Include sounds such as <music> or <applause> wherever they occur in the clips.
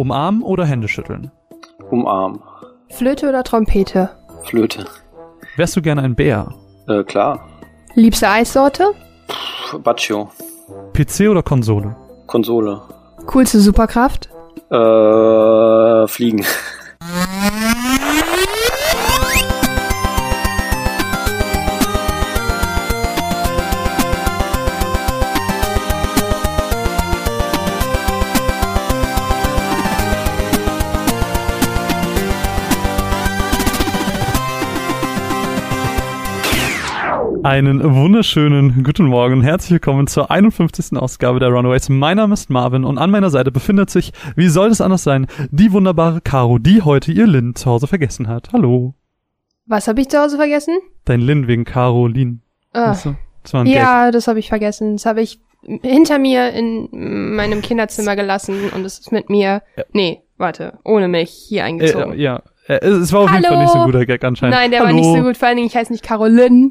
Umarmen oder Hände schütteln? Umarmen. Flöte oder Trompete? Flöte. Wärst du gerne ein Bär? Äh, klar. Liebste Eissorte? Baccio. PC oder Konsole? Konsole. Coolste Superkraft? Äh, fliegen. <laughs> Einen wunderschönen guten Morgen und herzlich willkommen zur 51. Ausgabe der Runaways. Mein Name ist Marvin und an meiner Seite befindet sich, wie soll es anders sein, die wunderbare Caro, die heute ihr Lin zu Hause vergessen hat. Hallo. Was habe ich zu Hause vergessen? Dein Lin wegen Caroline. Ah, Weißt du? Das war ein Gag. ja, das habe ich vergessen. Das habe ich hinter mir in meinem Kinderzimmer gelassen und es ist mit mir. Nee, warte, ohne mich hier eingezogen. Äh, ja, äh, es war auf jeden Fall nicht so ein guter Gag anscheinend. Nein, der Hallo. war nicht so gut. Vor allen Dingen, ich heiße nicht Caroline.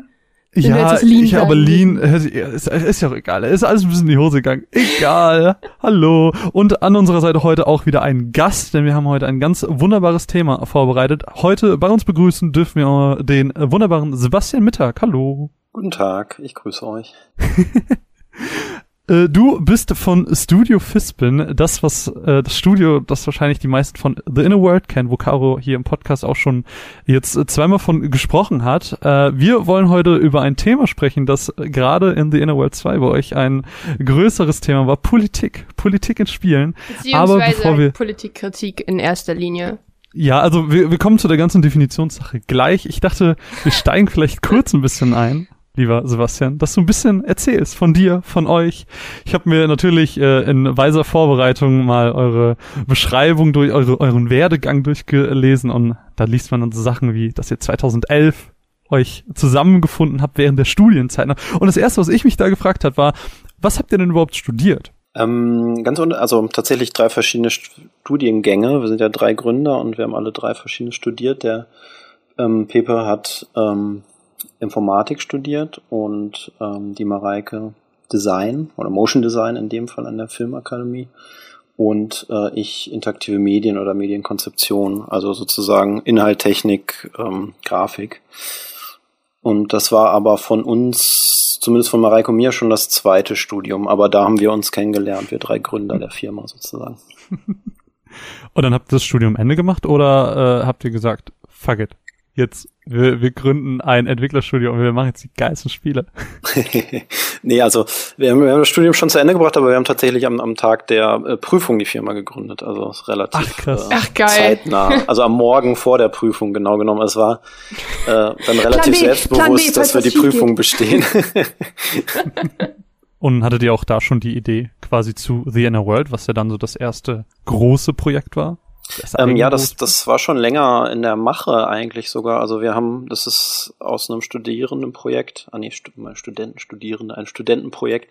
Ja, Lean ich, aber Lean, sich- ist, ist ja auch egal. Ist alles ein bisschen in die Hose gegangen. Egal. <laughs> Hallo. Und an unserer Seite heute auch wieder ein Gast, denn wir haben heute ein ganz wunderbares Thema vorbereitet. Heute bei uns begrüßen dürfen wir den wunderbaren Sebastian Mittag. Hallo. Guten Tag, ich grüße euch. <laughs> Äh, du bist von Studio Fispin, das was äh, das Studio, das wahrscheinlich die meisten von The Inner World kennen, wo Caro hier im Podcast auch schon jetzt äh, zweimal von gesprochen hat. Äh, wir wollen heute über ein Thema sprechen, das gerade in The Inner World 2 bei euch ein größeres Thema war, Politik, Politik in Spielen. Aber bevor wir Politikkritik in erster Linie. ja, also wir, wir kommen zu der ganzen Definitionssache gleich. Ich dachte, wir steigen vielleicht kurz ein bisschen ein, lieber Sebastian, dass du ein bisschen erzählst von dir, von euch. Ich habe mir natürlich äh, in weiser Vorbereitung mal eure Beschreibung durch eure, euren Werdegang durchgelesen und da liest man dann so Sachen wie, dass ihr 2011 euch zusammengefunden habt während der Studienzeit. Und das erste, was ich mich da gefragt hat, war, was habt ihr denn überhaupt studiert? Ähm, ganz un also tatsächlich drei verschiedene Studiengänge. Wir sind ja drei Gründer und wir haben alle drei verschiedene studiert. Der ähm, Pepe hat ähm, Informatik studiert und ähm, die Mareike Design oder Motion Design in dem Fall an der Filmakademie und äh, ich interaktive Medien oder Medienkonzeption, also sozusagen Inhalt, Technik, ähm, Grafik. Und das war aber von uns, zumindest von Mareike und mir, schon das zweite Studium. Aber da haben wir uns kennengelernt, wir drei Gründer der Firma sozusagen. <laughs> Und dann habt ihr das Studium Ende gemacht oder äh, habt ihr gesagt, fuck it, jetzt, wir, wir gründen ein Entwicklerstudio und wir machen jetzt die geilsten Spiele. <laughs> <laughs> nee, also wir haben, wir haben das Studium schon zu Ende gebracht, aber wir haben tatsächlich am, am Tag der äh, Prüfung die Firma gegründet. Also ist relativ Ach, krass. Äh, Ach, geil. zeitnah. Also am Morgen vor der Prüfung, genau genommen. Es war äh, dann relativ B, Plan B, selbstbewusst, dass wir die Prüfung geht. bestehen. <laughs> Und hattet ihr auch da schon die Idee quasi zu The Inner World, was ja dann so das erste große Projekt war? Das Ähm, ja, das, das war schon länger in der Mache eigentlich sogar. Also wir haben, das ist aus einem Studierendenprojekt, ah nee, mal Studenten, Studierende, ein Studentenprojekt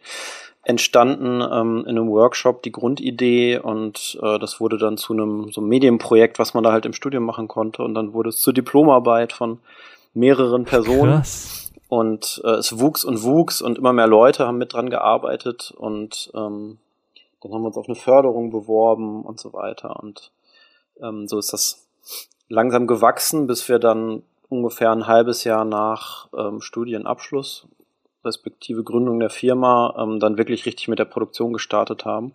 entstanden ähm, in einem Workshop die Grundidee und äh, das wurde dann zu einem so einem Medienprojekt, was man da halt im Studium machen konnte und dann wurde es zur Diplomarbeit von mehreren Personen. Krass. Und äh, es wuchs und wuchs und immer mehr Leute haben mit dran gearbeitet und ähm, dann haben wir uns auf eine Förderung beworben und so weiter. Und ähm, so ist das langsam gewachsen, bis wir dann ungefähr ein halbes Jahr nach ähm, Studienabschluss, respektive Gründung der Firma, ähm, dann wirklich richtig mit der Produktion gestartet haben,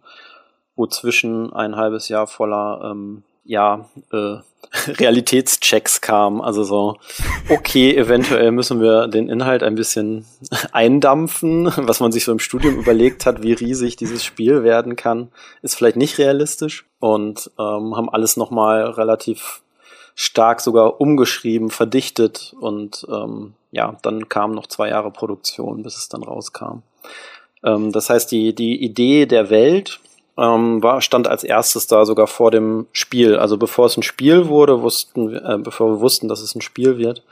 wo zwischen ein halbes Jahr voller ähm, ja, äh, <laughs> Realitätschecks kam. Also so, okay, eventuell müssen wir den Inhalt ein bisschen <laughs> eindampfen. Was man sich so im Studium überlegt hat, wie riesig dieses Spiel werden kann, ist vielleicht nicht realistisch. Und ähm, haben alles nochmal relativ stark sogar umgeschrieben, verdichtet und ähm, ja, dann kamen noch zwei Jahre Produktion, bis es dann rauskam. Ähm, das heißt, die, die Idee der Welt ähm, war, stand als erstes da sogar vor dem Spiel. Also bevor es ein Spiel wurde, wussten äh, bevor wir wussten, dass es ein Spiel wird,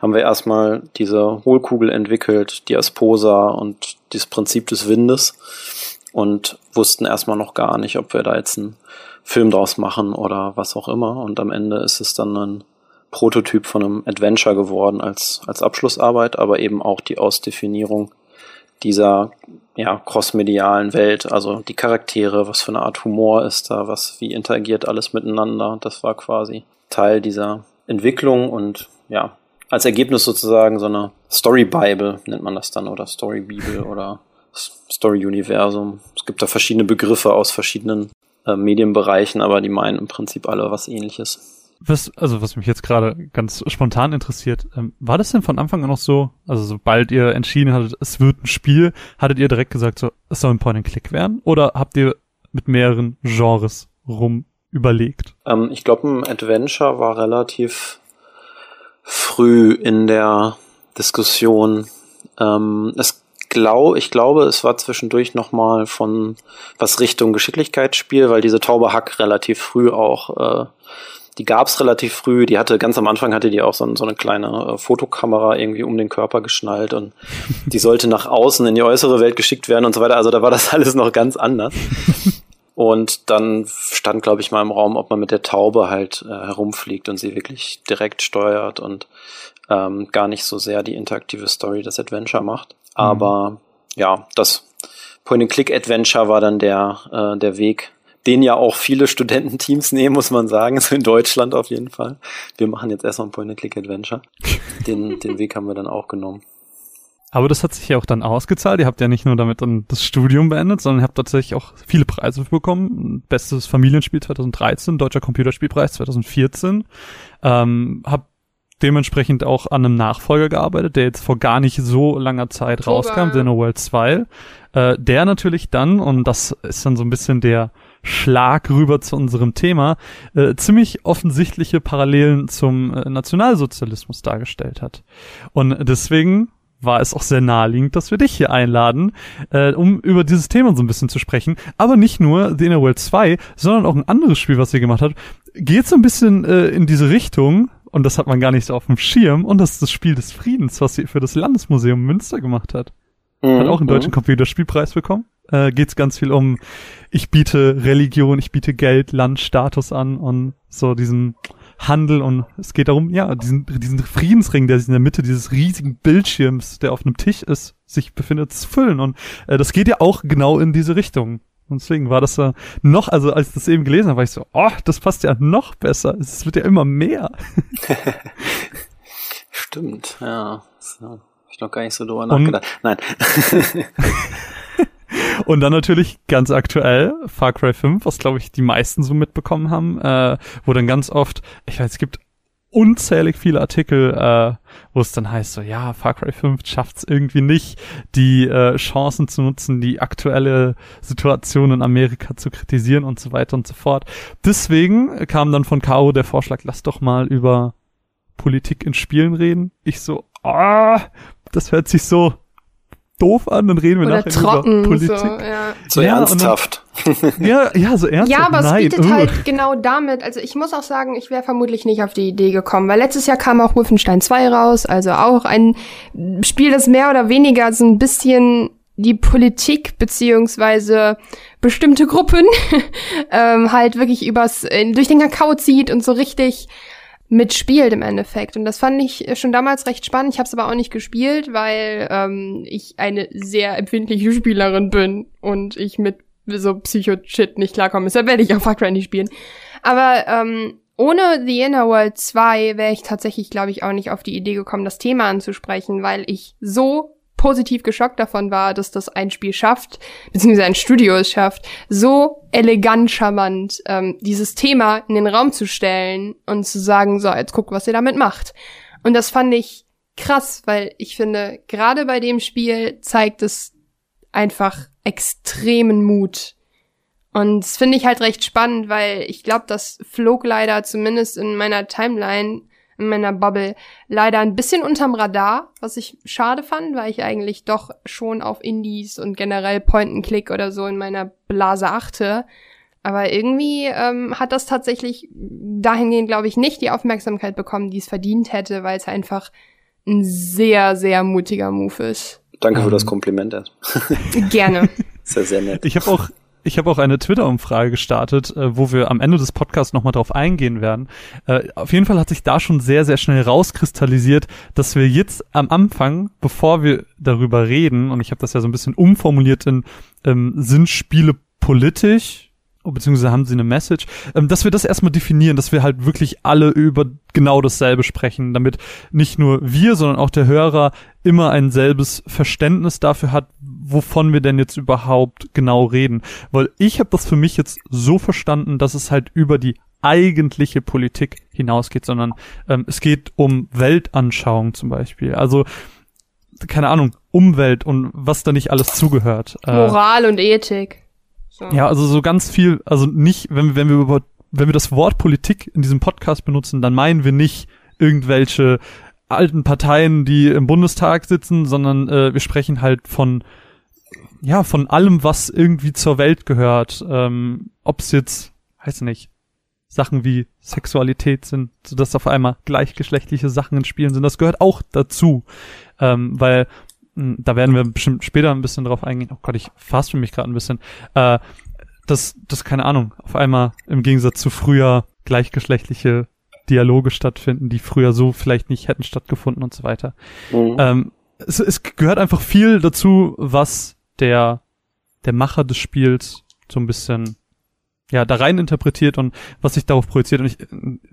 haben wir erstmal diese Hohlkugel entwickelt, die Asposa und das Prinzip des Windes und wussten erstmal noch gar nicht, ob wir da jetzt einen Film draus machen oder was auch immer. Und am Ende ist es dann ein Prototyp von einem Adventure geworden als, als Abschlussarbeit, aber eben auch die Ausdefinierung dieser ja, crossmedialen Welt, also die Charaktere, was für eine Art Humor ist da, was, wie interagiert alles miteinander. Das war quasi Teil dieser Entwicklung und ja, als Ergebnis sozusagen so eine Story Bible nennt man das dann oder Story Bibel <laughs> oder Story Universum. Es gibt da verschiedene Begriffe aus verschiedenen äh, Medienbereichen, aber die meinen im Prinzip alle was ähnliches. Was, also was mich jetzt gerade ganz spontan interessiert, ähm, war das denn von Anfang an noch so, also sobald ihr entschieden hattet, es wird ein Spiel, hattet ihr direkt gesagt, so, es soll ein Point-and-Click werden? Oder habt ihr mit mehreren Genres rum überlegt? Ähm, ich glaube, ein Adventure war relativ früh in der Diskussion. Ähm, es glaub, ich glaube, es war zwischendurch nochmal von was Richtung Geschicklichkeitsspiel, weil diese Taube Hack relativ früh auch äh, die gab's relativ früh. Die hatte ganz am Anfang hatte die auch so, so eine kleine äh, Fotokamera irgendwie um den Körper geschnallt und die sollte nach außen in die äußere Welt geschickt werden und so weiter. Also da war das <laughs> alles noch ganz anders. Und dann stand, glaube ich, mal im Raum, ob man mit der Taube halt äh, herumfliegt und sie wirklich direkt steuert und ähm, gar nicht so sehr die interaktive Story des Adventure macht. Mhm. Aber ja, das Point-and-Click-Adventure war dann der, äh, der Weg, den ja auch viele Studententeams nehmen, muss man sagen, <laughs> so in Deutschland auf jeden Fall. Wir machen jetzt erstmal ein Point-and-Click-Adventure. Den, den Weg haben wir dann auch genommen. Aber das hat sich ja auch dann ausgezahlt. Ihr habt ja nicht nur damit dann das Studium beendet, sondern ihr habt tatsächlich auch viele Preise bekommen. Bestes Familienspiel 2013, Deutscher Computerspielpreis 2014. Ähm, habt dementsprechend auch an einem Nachfolger gearbeitet, der jetzt vor gar nicht so langer Zeit Oktober. rauskam, Dinner World 2. Äh, der natürlich dann, und das ist dann so ein bisschen der Schlag rüber zu unserem Thema, äh, ziemlich offensichtliche Parallelen zum äh, Nationalsozialismus dargestellt hat. Und deswegen war es auch sehr naheliegend, dass wir dich hier einladen, äh, um über dieses Thema so ein bisschen zu sprechen. Aber nicht nur The Inner World 2, sondern auch ein anderes Spiel, was ihr gemacht habt, geht so ein bisschen äh, in diese Richtung, und das hat man gar nicht so auf dem Schirm, und das ist das Spiel des Friedens, was sie für das Landesmuseum Münster gemacht hat. Mhm. Hat auch einen deutschen mhm. Computerspielpreis bekommen äh, geht es ganz viel um, ich biete Religion, ich biete Geld, Land, Status an und so diesen Handel und es geht darum, ja, diesen, diesen Friedensring, der sich in der Mitte dieses riesigen Bildschirms, der auf einem Tisch ist, sich befindet, zu füllen. Und äh, das geht ja auch genau in diese Richtung. Und deswegen war das äh, noch, also als ich das eben gelesen habe, war ich so, oh, das passt ja noch besser. Es wird ja immer mehr. <laughs> Stimmt, ja. So, hab ich noch gar nicht so drüber nachgedacht. Nein. <laughs> <laughs> Und dann natürlich ganz aktuell Far Cry 5, was glaube ich die meisten so mitbekommen haben, äh, wo dann ganz oft, ich weiß, es gibt unzählig viele Artikel, äh, wo es dann heißt so, ja, Far Cry 5 schafft es irgendwie nicht, die äh, Chancen zu nutzen, die aktuelle Situation in Amerika zu kritisieren und so weiter und so fort. Deswegen kam dann von Caro der Vorschlag, lass doch mal über Politik in Spielen reden. Ich so, ah, das hört sich so doof an, dann reden wir Oder nachher trocken, über Politik. So, <laughs> ja. so ja, ernsthaft. Dann, ja, ja, so ernsthaft. Ja, aber Nein, es bietet uh. halt genau damit, also ich muss auch sagen, ich wäre vermutlich nicht auf die Idee gekommen, weil letztes Jahr kam auch Wolfenstein 2 raus, also auch ein Spiel, das mehr oder weniger so ein bisschen die Politik beziehungsweise bestimmte Gruppen <laughs> ähm, halt wirklich übers durch den Kakao zieht und so richtig mitspielt im Endeffekt. Und das fand ich schon damals recht spannend. Ich habe es aber auch nicht gespielt, weil ähm, ich eine sehr empfindliche Spielerin bin und ich mit so Psycho-Shit nicht klarkomme. Deshalb werde ich auch Far Cry nicht spielen. Aber ähm, ohne The Inner World 2 wäre ich tatsächlich, glaube ich, auch nicht auf die Idee gekommen, das Thema anzusprechen, weil ich so positiv geschockt davon war, dass das ein Spiel schafft, beziehungsweise ein Studio es schafft, so elegant charmant ähm, dieses Thema in den Raum zu stellen und zu sagen, so, jetzt guckt, was ihr damit macht. Und das fand ich krass, weil ich finde, gerade bei dem Spiel zeigt es einfach extremen Mut. Und das finde ich halt recht spannend, weil ich glaube, das flog leider zumindest in meiner Timeline in meiner Bubble leider ein bisschen unterm Radar, was ich schade fand, weil ich eigentlich doch schon auf Indies und generell Point-and-Click oder so in meiner Blase achte. Aber irgendwie ähm, hat das tatsächlich dahingehend, glaube ich, nicht die Aufmerksamkeit bekommen, die es verdient hätte, weil es einfach ein sehr, sehr mutiger Move ist. Danke für das ähm. Kompliment. Gerne. <laughs> Sehr, sehr nett. Ich habe auch ich habe auch eine Twitter-Umfrage gestartet, äh, wo wir am Ende des Podcasts nochmal drauf eingehen werden. Äh, auf jeden Fall hat sich da schon sehr, sehr schnell rauskristallisiert, dass wir jetzt am Anfang, bevor wir darüber reden, und ich habe das ja so ein bisschen umformuliert in ähm, sind Spiele politisch, beziehungsweise haben sie eine Message, ähm, dass wir das erstmal definieren, dass wir halt wirklich alle über genau dasselbe sprechen, damit nicht nur wir, sondern auch der Hörer immer ein selbes Verständnis dafür hat, wovon wir denn jetzt überhaupt genau reden. Weil ich habe das für mich jetzt so verstanden, dass es halt über die eigentliche Politik hinausgeht, sondern ähm, es geht um Weltanschauung zum Beispiel. Also keine Ahnung, Umwelt und was da nicht alles zugehört. Äh, Moral und Ethik. Ja, also so ganz viel, also nicht, wenn, wenn wir über, wenn wir das Wort Politik in diesem Podcast benutzen, dann meinen wir nicht irgendwelche alten Parteien, die im Bundestag sitzen, sondern äh, wir sprechen halt von ja von allem, was irgendwie zur Welt gehört. Ähm, Ob es jetzt, weiß nicht, Sachen wie Sexualität sind, so dass auf einmal gleichgeschlechtliche Sachen in Spielen sind, das gehört auch dazu, ähm, weil da werden wir bestimmt später ein bisschen drauf eingehen. Oh Gott, ich fast für mich gerade ein bisschen. Äh, dass, das, keine Ahnung, auf einmal im Gegensatz zu früher gleichgeschlechtliche Dialoge stattfinden, die früher so vielleicht nicht hätten stattgefunden und so weiter. Mhm. Ähm, es, es gehört einfach viel dazu, was der, der Macher des Spiels so ein bisschen ja, da rein interpretiert und was sich darauf projiziert. Und ich,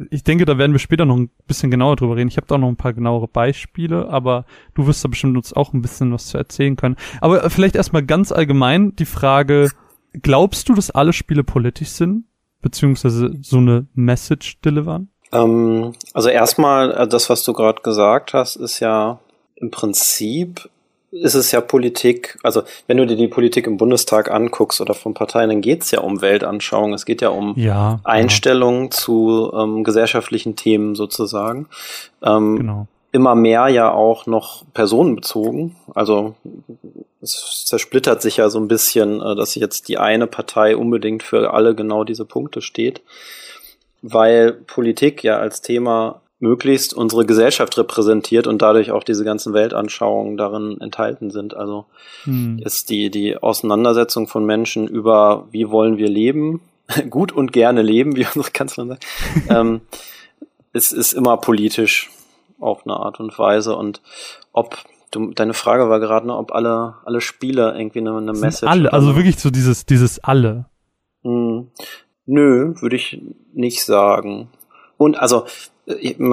ich denke, da werden wir später noch ein bisschen genauer drüber reden. Ich habe da noch ein paar genauere Beispiele, aber du wirst da bestimmt uns auch ein bisschen was zu erzählen können. Aber vielleicht erstmal ganz allgemein die Frage, glaubst du, dass alle Spiele politisch sind? Beziehungsweise so eine Message delivern? Ähm, also erstmal, äh, das, was du gerade gesagt hast, ist ja im Prinzip ist es ja Politik, also wenn du dir die Politik im Bundestag anguckst oder von Parteien, dann geht es ja um Weltanschauung, es geht ja um ja, Einstellungen ja. zu ähm, gesellschaftlichen Themen sozusagen. Ähm, genau. Immer mehr ja auch noch personenbezogen. Also es zersplittert sich ja so ein bisschen, äh, dass jetzt die eine Partei unbedingt für alle genau diese Punkte steht, weil Politik ja als Thema möglichst unsere Gesellschaft repräsentiert und dadurch auch diese ganzen Weltanschauungen darin enthalten sind. Also hm. ist die, die Auseinandersetzung von Menschen über, wie wollen wir leben, <laughs> gut und gerne leben, wie <laughs> unsere Kanzlerin sagt, <laughs> ähm, ist, ist immer politisch auf eine Art und Weise. Und ob du, deine Frage war gerade, ob alle, alle Spiele irgendwie eine, eine Message. Alle, also wirklich so dieses, dieses alle. Hm. Nö, würde ich nicht sagen. Und also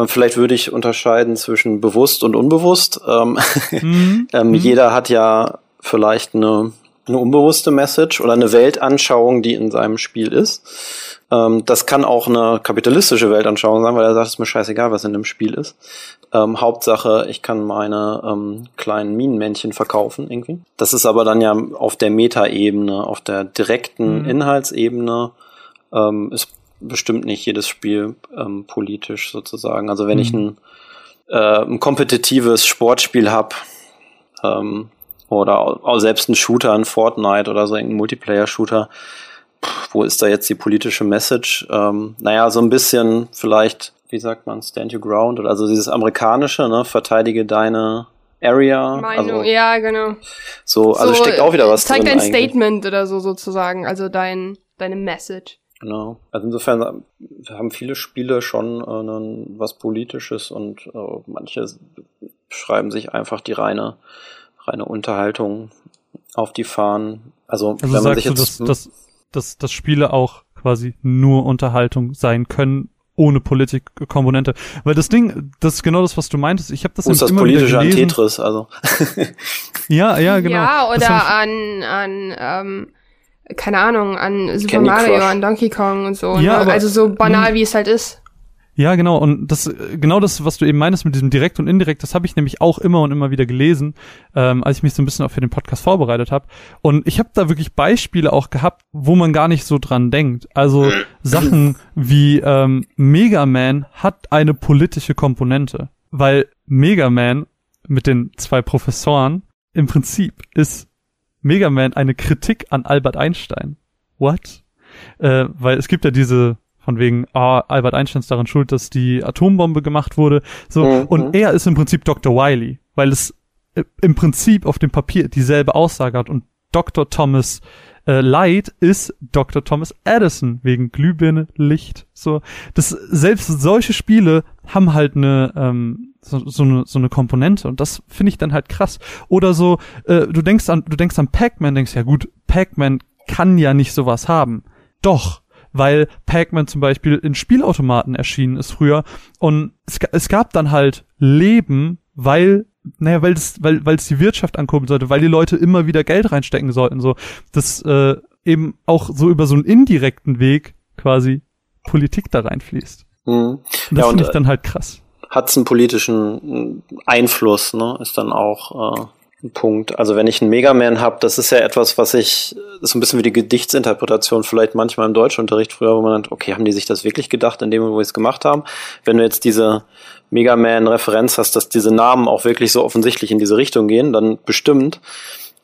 vielleicht würde ich unterscheiden zwischen bewusst und unbewusst. Ähm, mhm. <laughs> ähm, mhm. Jeder hat ja vielleicht eine, eine unbewusste Message oder eine Weltanschauung, die in seinem Spiel ist. Ähm, das kann auch eine kapitalistische Weltanschauung sein, weil er sagt, es ist mir scheißegal, was in dem Spiel ist. Ähm, Hauptsache, ich kann meine ähm, kleinen Minenmännchen verkaufen irgendwie. Das ist aber dann ja auf der Metaebene, auf der direkten mhm. Inhaltsebene ähm, ist bestimmt nicht jedes Spiel ähm, politisch sozusagen. Also wenn mhm. ich ein, äh, ein kompetitives Sportspiel habe ähm, oder auch selbst ein Shooter, ein Fortnite oder so ein Multiplayer-Shooter, wo ist da jetzt die politische Message? Ähm, naja, so ein bisschen vielleicht, wie sagt man, Stand Your Ground oder also dieses amerikanische, ne, verteidige deine Area. Meinung, also, ja, genau. So, also so, steckt auch wieder was zeig drin. Zeig dein eigentlich. Statement oder so sozusagen, also dein, deine Message. Genau. Also insofern haben viele Spiele schon äh, was Politisches und äh, manche schreiben sich einfach die reine, reine Unterhaltung auf die Fahnen. Also, also wenn man sagst sich jetzt, du, dass, dass, dass, dass Spiele auch quasi nur Unterhaltung sein können ohne Politikkomponente. Weil das Ding, das ist genau das, was du meintest. Ich habe das, ist das immer politische an Tetris, also. ja, ja, genau. Ja, oder an, an ähm, keine Ahnung, an Super Candy Mario, Crush. an Donkey Kong und so. Ja, ne? also so banal, wie es halt ist. Ja, genau. Und das, genau das, was du eben meinst mit diesem direkt und indirekt, das habe ich nämlich auch immer und immer wieder gelesen, ähm, als ich mich so ein bisschen auch für den Podcast vorbereitet habe. Und ich habe da wirklich Beispiele auch gehabt, wo man gar nicht so dran denkt. Also <clears throat> Sachen wie ähm, Mega Man hat eine politische Komponente, weil Mega Man mit den zwei Professoren im Prinzip ist Mega Man eine Kritik an Albert Einstein. What? Äh, weil es gibt ja diese von wegen, ah, Albert Einstein ist daran schuld, dass die Atombombe gemacht wurde. So, mhm. und er ist im Prinzip Dr. Wiley, weil es im Prinzip auf dem Papier dieselbe Aussage hat und Dr. Thomas äh, Light ist Dr. Thomas Edison wegen Glühbirne, Licht. So, das selbst solche Spiele haben halt eine ähm, so, so eine so eine Komponente und das finde ich dann halt krass. Oder so, äh, du denkst an du denkst an Pac-Man, denkst ja gut, Pac-Man kann ja nicht sowas haben. Doch, weil Pac-Man zum Beispiel in Spielautomaten erschienen ist früher und es, es gab dann halt Leben, weil naja, weil es weil weil es die Wirtschaft ankurbeln sollte, weil die Leute immer wieder Geld reinstecken sollten, so das äh, eben auch so über so einen indirekten Weg quasi Politik da reinfließt. Mhm. das ja, finde ich dann halt krass. Hat einen politischen Einfluss, ne? Ist dann auch äh, Punkt. Also wenn ich einen Megaman habe, das ist ja etwas, was ich, das ist ein bisschen wie die Gedichtsinterpretation vielleicht manchmal im Deutschunterricht früher, wo man denkt, okay, haben die sich das wirklich gedacht, in dem, wo sie es gemacht haben? Wenn du jetzt diese Megaman-Referenz hast, dass diese Namen auch wirklich so offensichtlich in diese Richtung gehen, dann bestimmt.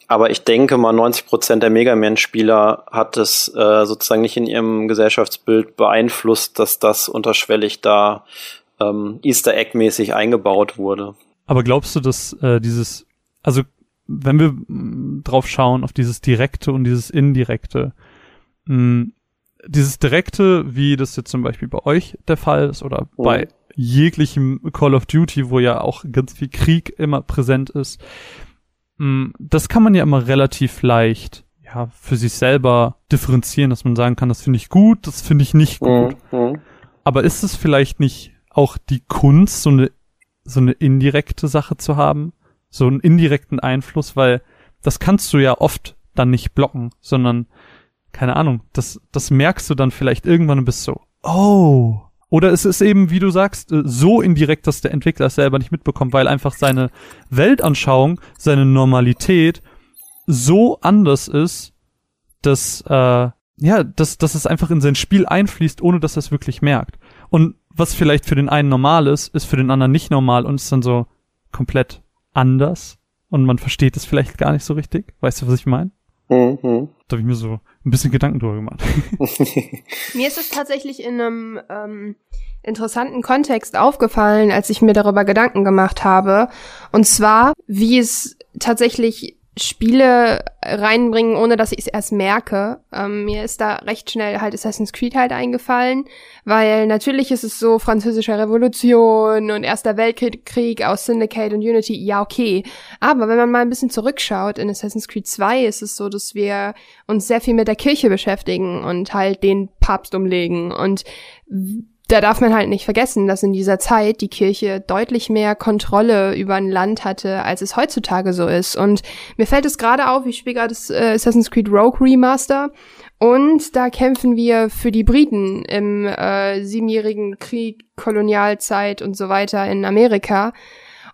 Aber ich denke mal, 90 Prozent der Megaman-Spieler hat es äh, sozusagen nicht in ihrem Gesellschaftsbild beeinflusst, dass das unterschwellig da ähm, Easter Egg-mäßig eingebaut wurde. Aber glaubst du, dass äh, dieses also wenn wir mm, drauf schauen, auf dieses Direkte und dieses Indirekte, mh, mm, dieses Direkte, wie das jetzt zum Beispiel bei euch der Fall ist oder oh. bei jeglichem Call of Duty, wo ja auch ganz viel Krieg immer präsent ist, mm, das kann man ja immer relativ leicht ja, für sich selber differenzieren, dass man sagen kann, das finde ich gut, das finde ich nicht gut. Mhm. Aber ist es vielleicht nicht auch die Kunst, so eine, so eine indirekte Sache zu haben? so einen indirekten Einfluss, weil das kannst du ja oft dann nicht blocken, sondern keine Ahnung, das, das merkst du dann vielleicht irgendwann und bist so, oh. Oder es ist eben, wie du sagst, äh, so indirekt, dass der Entwickler es selber nicht mitbekommt, weil einfach seine Weltanschauung, seine Normalität so anders ist, dass, äh, ja, dass, dass es einfach in sein Spiel einfließt, ohne dass er es wirklich merkt. Und was vielleicht für den einen normal ist, ist für den anderen nicht normal und ist dann so komplett anders und man versteht es vielleicht gar nicht so richtig. Weißt du, was ich meine? Mhm. Da habe ich mir so ein bisschen Gedanken drüber gemacht. <laughs> mir ist es tatsächlich in einem ähm, interessanten Kontext aufgefallen, als ich mir darüber Gedanken gemacht habe. Und zwar, wie es tatsächlich Spiele reinbringen, ohne dass ich es erst merke. Ähm, mir ist da recht schnell halt Assassin's Creed halt eingefallen, weil natürlich ist es so französische Revolution und Erster Weltkrieg aus Syndicate und Unity, ja okay. Aber wenn man mal ein bisschen zurückschaut, in Assassin's Creed 2 ist es so, dass wir uns sehr viel mit der Kirche beschäftigen und halt den Papst umlegen und da darf man halt nicht vergessen, dass in dieser Zeit die Kirche deutlich mehr Kontrolle über ein Land hatte, als es heutzutage so ist. Und mir fällt es gerade auf, ich spiele gerade das äh, Assassin's Creed Rogue Remaster und da kämpfen wir für die Briten im äh, siebenjährigen Krieg, Kolonialzeit und so weiter in Amerika.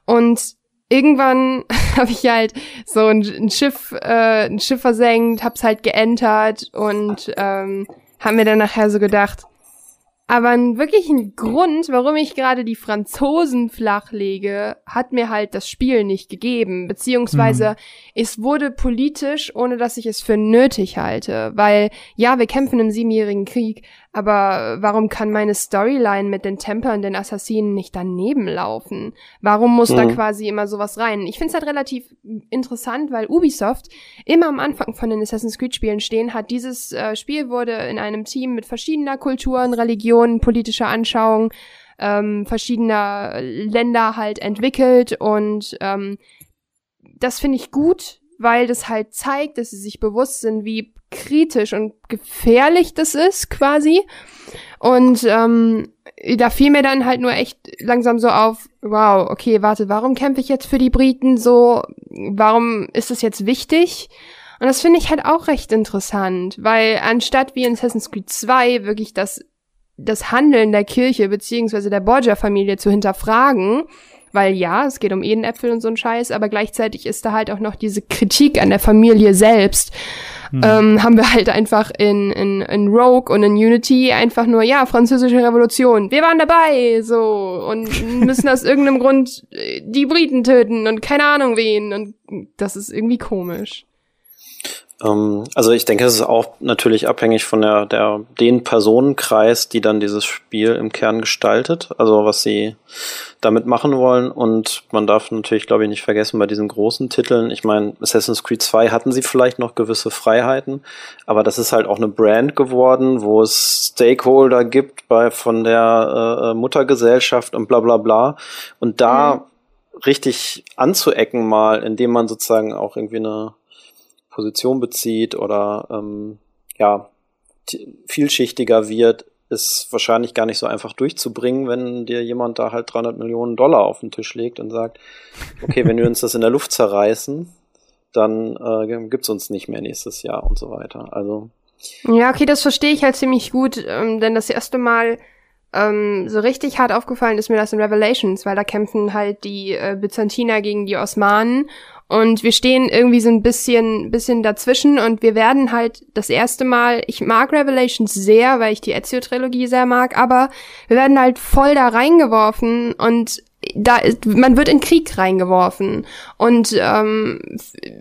Und irgendwann <laughs> habe ich halt so ein, ein Schiff, äh, ein Schiff versenkt, hab's halt geentert und ähm, haben mir dann nachher so gedacht, aber einen wirklichen Grund, warum ich gerade die Franzosen flachlege, hat mir halt das Spiel nicht gegeben. Beziehungsweise mhm. es wurde politisch, ohne dass ich es für nötig halte. Weil, ja, wir kämpfen im Siebenjährigen Krieg, aber warum kann meine Storyline mit den Templern, den Assassinen nicht daneben laufen? Warum muss mhm. da quasi immer sowas rein? Ich finde es halt relativ interessant, weil Ubisoft immer am Anfang von den Assassin's Creed Spielen stehen hat. Dieses äh, Spiel wurde in einem Team mit verschiedener Kulturen, Religionen, politischer Anschauung, ähm, verschiedener Länder halt entwickelt und ähm, das finde ich gut, weil das halt zeigt, dass sie sich bewusst sind, wie kritisch und gefährlich das ist, quasi. Und ähm, da fiel mir dann halt nur echt langsam so auf, wow, okay, warte, warum kämpfe ich jetzt für die Briten so? Warum ist es jetzt wichtig? Und das finde ich halt auch recht interessant, weil anstatt wie in Assassin's Creed 2 wirklich das, das Handeln der Kirche beziehungsweise der Borgia-Familie zu hinterfragen, weil ja, es geht um Edenäpfel und so ein Scheiß, aber gleichzeitig ist da halt auch noch diese Kritik an der Familie selbst. Mhm. Ähm, haben wir halt einfach in, in, in Rogue und in Unity einfach nur, ja, französische Revolution. Wir waren dabei, so, und <laughs> müssen aus irgendeinem Grund äh, die Briten töten und keine Ahnung wen. Und das ist irgendwie komisch. Ähm, also ich denke, es ist auch natürlich abhängig von der, der, den Personenkreis, die dann dieses Spiel im Kern gestaltet, also was sie damit machen wollen. Und man darf natürlich, glaube ich, nicht vergessen, bei diesen großen Titeln, ich meine, Assassin's Creed 2 hatten sie vielleicht noch gewisse Freiheiten, aber das ist halt auch eine Brand geworden, wo es Stakeholder gibt bei von der äh, Muttergesellschaft und bla bla bla. Und da mhm. richtig anzuecken mal, indem man sozusagen auch irgendwie eine Position bezieht oder ähm, ja vielschichtiger wird, ist wahrscheinlich gar nicht so einfach durchzubringen, wenn dir jemand da halt 300 Millionen Dollar auf den Tisch legt und sagt, okay, wenn wir uns das in der Luft zerreißen, dann äh, gibt's uns nicht mehr nächstes Jahr und so weiter. Also ja, okay, das verstehe ich halt ziemlich gut, ähm, denn das erste Mal ähm, so richtig hart aufgefallen ist mir das in Revelations, weil da kämpfen halt die äh, Byzantiner gegen die Osmanen und wir stehen irgendwie so ein bisschen, bisschen dazwischen und wir werden halt das erste Mal, ich mag Revelations sehr, weil ich die Ezio-Trilogie sehr mag, aber wir werden halt voll da reingeworfen und da ist, man wird in Krieg reingeworfen und ähm,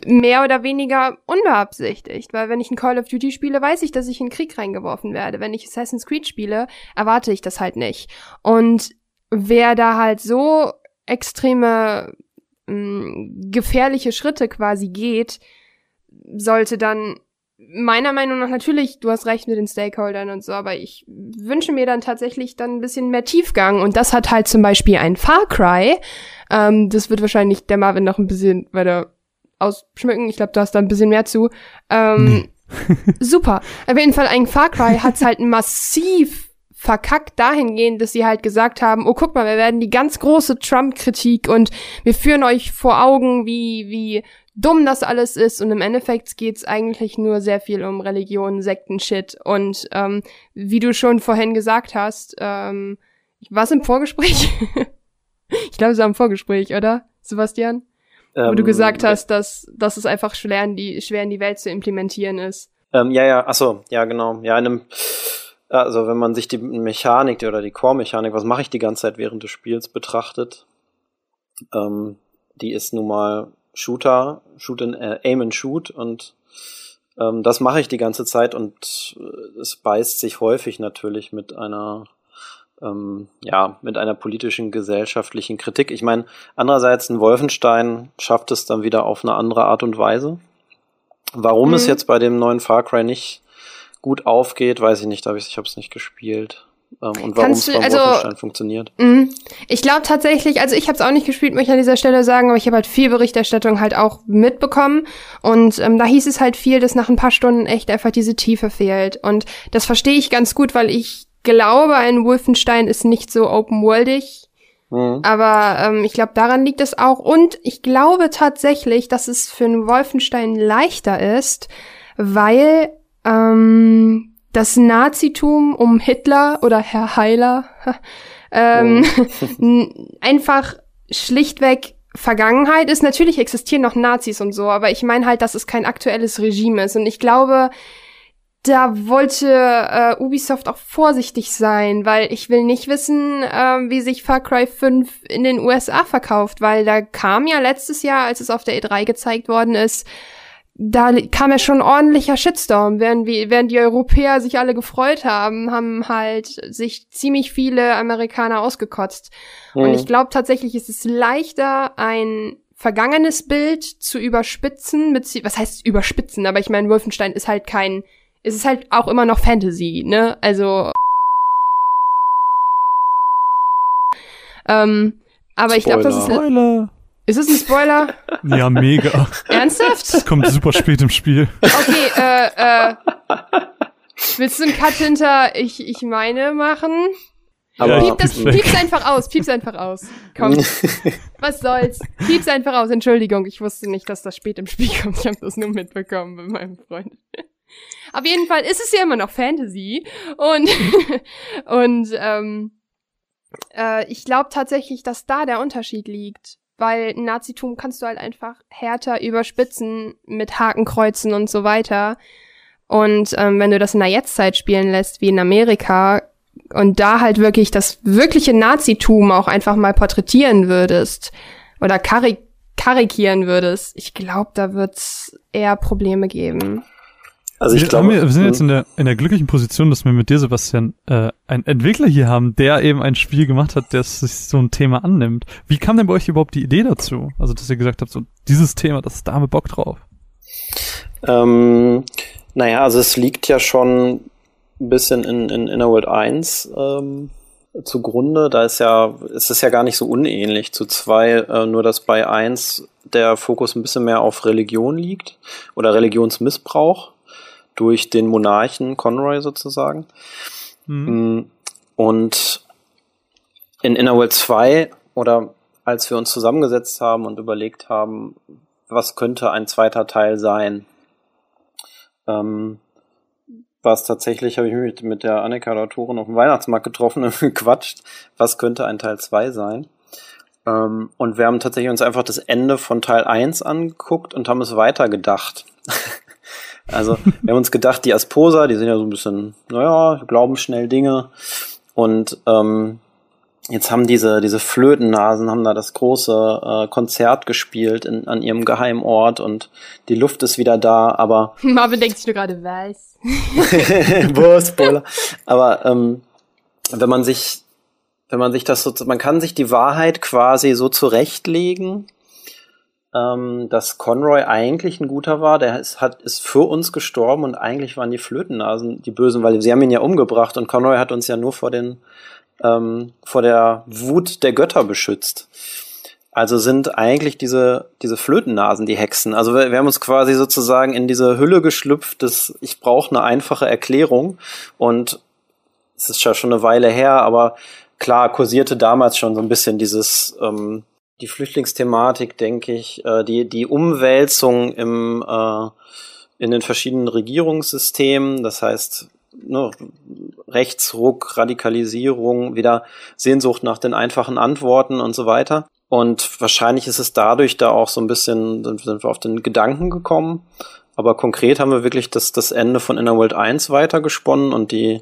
mehr oder weniger unbeabsichtigt, weil wenn ich ein Call of Duty spiele, weiß ich, dass ich in Krieg reingeworfen werde. Wenn ich Assassin's Creed spiele, erwarte ich das halt nicht. Und wer da halt so extreme mh, gefährliche Schritte quasi geht, sollte dann meiner Meinung nach natürlich, du hast recht mit den Stakeholdern und so, aber ich wünsche mir dann tatsächlich dann ein bisschen mehr Tiefgang und das hat halt zum Beispiel ein Far Cry. Ähm, das wird wahrscheinlich der Marvin noch ein bisschen weiter ausschmücken. Ich glaube, du hast da ein bisschen mehr zu. Ähm, <laughs> super. Auf jeden Fall ein Far Cry hat's halt <laughs> massiv verkackt dahingehend, dass sie halt gesagt haben, oh guck mal, wir werden die ganz große Trump-Kritik und wir führen euch vor Augen, wie, wie dumm das alles ist und im Endeffekt geht's eigentlich nur sehr viel um Religion, Sekten-Shit und ähm, wie du schon vorhin gesagt hast, ähm, was im Vorgespräch? <laughs> ich glaube, es war im Vorgespräch, oder, Sebastian? Ähm, Wo du ähm, gesagt hast, dass, dass es einfach schwer in, die, schwer in die Welt zu implementieren ist. Ähm, ja, ja, achso, ja, genau. Ja, in einem also wenn man sich die Mechanik oder die Core-Mechanik, was mache ich die ganze Zeit während des Spiels betrachtet, ähm, die ist nun mal Shooter, Shoot and, äh, Aim and Shoot und ähm, das mache ich die ganze Zeit und äh, es beißt sich häufig natürlich mit einer ähm, ja, mit einer politischen, gesellschaftlichen Kritik. Ich meine, andererseits ein Wolfenstein schafft es dann wieder auf eine andere Art und Weise. Warum mhm. es jetzt bei dem neuen Far Cry nicht gut aufgeht, weiß ich nicht, ich, ich habe es nicht gespielt. Ähm, und warum es beim also, Wolfenstein funktioniert. Mh, ich glaube tatsächlich, also ich habe es auch nicht gespielt, möchte ich an dieser Stelle sagen, aber ich habe halt viel Berichterstattung halt auch mitbekommen. Und ähm, da hieß es halt viel, dass nach ein paar Stunden echt einfach diese Tiefe fehlt. Und das verstehe ich ganz gut, weil ich glaube, ein Wolfenstein ist nicht so open-worldig. Mhm. Aber ähm, ich glaube, daran liegt es auch. Und ich glaube tatsächlich, dass es für einen Wolfenstein leichter ist, weil ähm, das Nazitum um Hitler oder Herr Heiler <laughs> ähm, oh. <laughs> einfach schlichtweg Vergangenheit ist. Natürlich existieren noch Nazis und so, aber ich meine halt, dass es kein aktuelles Regime ist. Und ich glaube, da wollte äh, Ubisoft auch vorsichtig sein, weil ich will nicht wissen, äh, wie sich Far Cry 5 in den USA verkauft, weil da kam ja letztes Jahr, als es auf der E3 gezeigt worden ist, da kam ja schon ordentlicher Shitstorm, während, wie, während die Europäer sich alle gefreut haben, haben halt sich ziemlich viele Amerikaner ausgekotzt. Mhm. Und ich glaube tatsächlich ist es leichter, ein vergangenes Bild zu überspitzen, mit, was heißt überspitzen, aber ich meine, Wolfenstein ist halt kein, es ist halt auch immer noch Fantasy, ne? Also ähm, aber ich glaube, das ist Spoiler. Ist es ein Spoiler? Ja, mega. Ernsthaft? Das kommt super spät im Spiel. Okay, äh, äh. Willst du einen Cut hinter ich, ich meine machen? Aber piep, das, piep's einfach aus, piep's einfach aus. Komm. <laughs> Was soll's? Piep's einfach aus. Entschuldigung, ich wusste nicht, dass das spät im Spiel kommt. Ich habe das nur mitbekommen bei meinem Freund. Auf jeden Fall ist es ja immer noch Fantasy. Und, <laughs> und ähm, äh, ich glaube tatsächlich, dass da der Unterschied liegt weil Nazitum kannst du halt einfach härter überspitzen mit Hakenkreuzen und so weiter. Und ähm, wenn du das in der Jetztzeit spielen lässt, wie in Amerika, und da halt wirklich das wirkliche Nazitum auch einfach mal porträtieren würdest oder karik karikieren würdest, ich glaube, da wird's eher Probleme geben. Also ich glaube, wir, wir sind jetzt hm? in der, in der glücklichen Position, dass wir mit dir, Sebastian, äh, einen Entwickler hier haben, der eben ein Spiel gemacht hat, der sich so ein Thema annimmt. Wie kam denn bei euch überhaupt die Idee dazu? Also, dass ihr gesagt habt, so dieses Thema, das ist da haben Bock drauf. Ähm, naja, also es liegt ja schon ein bisschen in, in Innerworld 1 ähm, zugrunde. Da ist ja, es ist ja gar nicht so unähnlich zu 2, äh, nur dass bei 1 der Fokus ein bisschen mehr auf Religion liegt oder Religionsmissbrauch durch den Monarchen Conroy sozusagen. Mhm. Mm, und in Innerworld 2 oder als wir uns zusammengesetzt haben und überlegt haben, was könnte ein zweiter Teil sein, ähm, war es tatsächlich, habe ich mich mit der Annika der Autorin auf dem Weihnachtsmarkt getroffen und <laughs> gequatscht, was könnte ein Teil 2 sein. Ähm, und wir haben tatsächlich uns einfach das Ende von Teil 1 angeguckt und haben es weitergedacht. <laughs> also wir haben uns gedacht, die Asposa, die sind ja so ein bisschen, naja, glauben schnell Dinge. Und ähm, Jetzt haben diese, diese Flötennasen haben da das große äh, Konzert gespielt in, an ihrem Geheimort und die Luft ist wieder da, aber. <laughs> Marvin denkt sich nur gerade, weiß. Boah, Spoiler. Aber ähm, wenn man sich, wenn man sich das so, man kann sich die Wahrheit quasi so zurechtlegen, ähm, dass Conroy eigentlich ein guter war, der ist, hat, ist für uns gestorben und eigentlich waren die Flötennasen die Bösen, weil sie haben ihn ja umgebracht und Conroy hat uns ja nur vor den ähm, vor der Wut der Götter beschützt. Also sind eigentlich diese, diese Flötennasen die Hexen. Also wir, wir haben uns quasi sozusagen in diese Hülle geschlüpft, dass ich brauche eine einfache Erklärung. Und es ist ja schon eine Weile her, aber klar kursierte damals schon so ein bisschen dieses ähm, die Flüchtlingsthematik, denke ich, äh, die die Umwälzung im äh, in den verschiedenen Regierungssystemen. Das heißt, ne, Rechtsruck, Radikalisierung, wieder Sehnsucht nach den einfachen Antworten und so weiter. Und wahrscheinlich ist es dadurch da auch so ein bisschen, sind wir auf den Gedanken gekommen. Aber konkret haben wir wirklich das, das Ende von Inner World 1 weitergesponnen und die,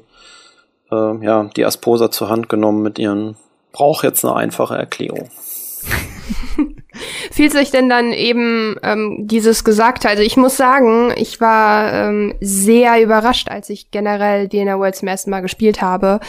äh, ja, die Asposa zur Hand genommen mit ihren, braucht jetzt eine einfache Erklärung. <laughs> Fiel sich denn dann eben ähm, dieses Gesagte? Also ich muss sagen, ich war ähm, sehr überrascht, als ich generell DNA World zum ersten Mal gespielt habe,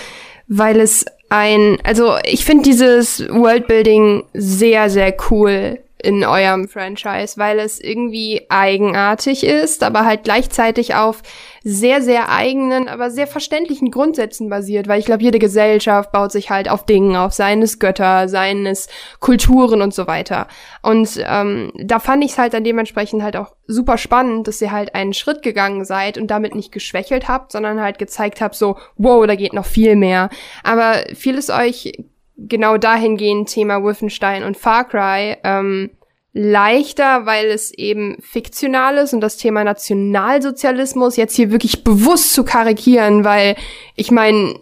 weil es ein, also ich finde dieses Worldbuilding sehr, sehr cool in eurem Franchise, weil es irgendwie eigenartig ist, aber halt gleichzeitig auf sehr, sehr eigenen, aber sehr verständlichen Grundsätzen basiert, weil ich glaube, jede Gesellschaft baut sich halt auf Dingen, auf seines Götter, seines Kulturen und so weiter. Und ähm, da fand ich es halt dann dementsprechend halt auch super spannend, dass ihr halt einen Schritt gegangen seid und damit nicht geschwächelt habt, sondern halt gezeigt habt, so, wow, da geht noch viel mehr. Aber vieles euch genau dahingehend Thema Wolfenstein und Far Cry ähm, leichter, weil es eben fiktional ist und das Thema Nationalsozialismus jetzt hier wirklich bewusst zu karikieren, weil ich meine,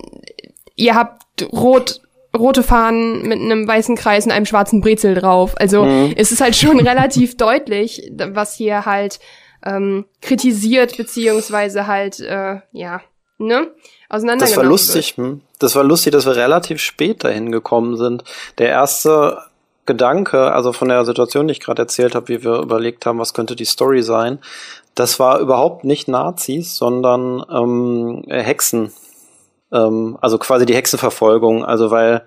ihr habt rot rote Fahnen mit einem weißen Kreis und einem schwarzen Brezel drauf. Also mhm. es ist halt schon <laughs> relativ deutlich, was hier halt ähm, kritisiert beziehungsweise halt äh, ja ne das war lustig. Wird. Hm? Das war lustig, dass wir relativ spät dahin gekommen sind. Der erste Gedanke, also von der Situation, die ich gerade erzählt habe, wie wir überlegt haben, was könnte die Story sein, das war überhaupt nicht Nazis, sondern ähm, Hexen. Ähm, also quasi die Hexenverfolgung. Also weil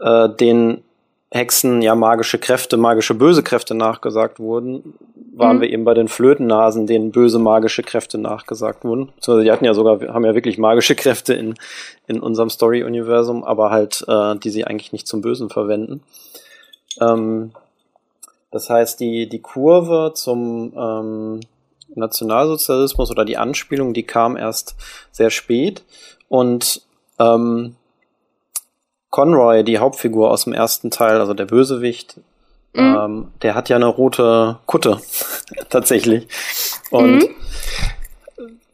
äh, den Hexen ja magische Kräfte, magische böse Kräfte nachgesagt wurden, waren mhm. wir eben bei den Flötennasen, denen böse magische Kräfte nachgesagt wurden. Also die hatten ja sogar, haben ja wirklich magische Kräfte in, in unserem Story-Universum, aber halt, äh, die sie eigentlich nicht zum Bösen verwenden. Ähm, das heißt, die, die Kurve zum ähm, Nationalsozialismus oder die Anspielung, die kam erst sehr spät und ähm, Conroy, die Hauptfigur aus dem ersten Teil, also der Bösewicht, mhm. ähm, der hat ja eine rote Kutte, <laughs> tatsächlich. Und mhm.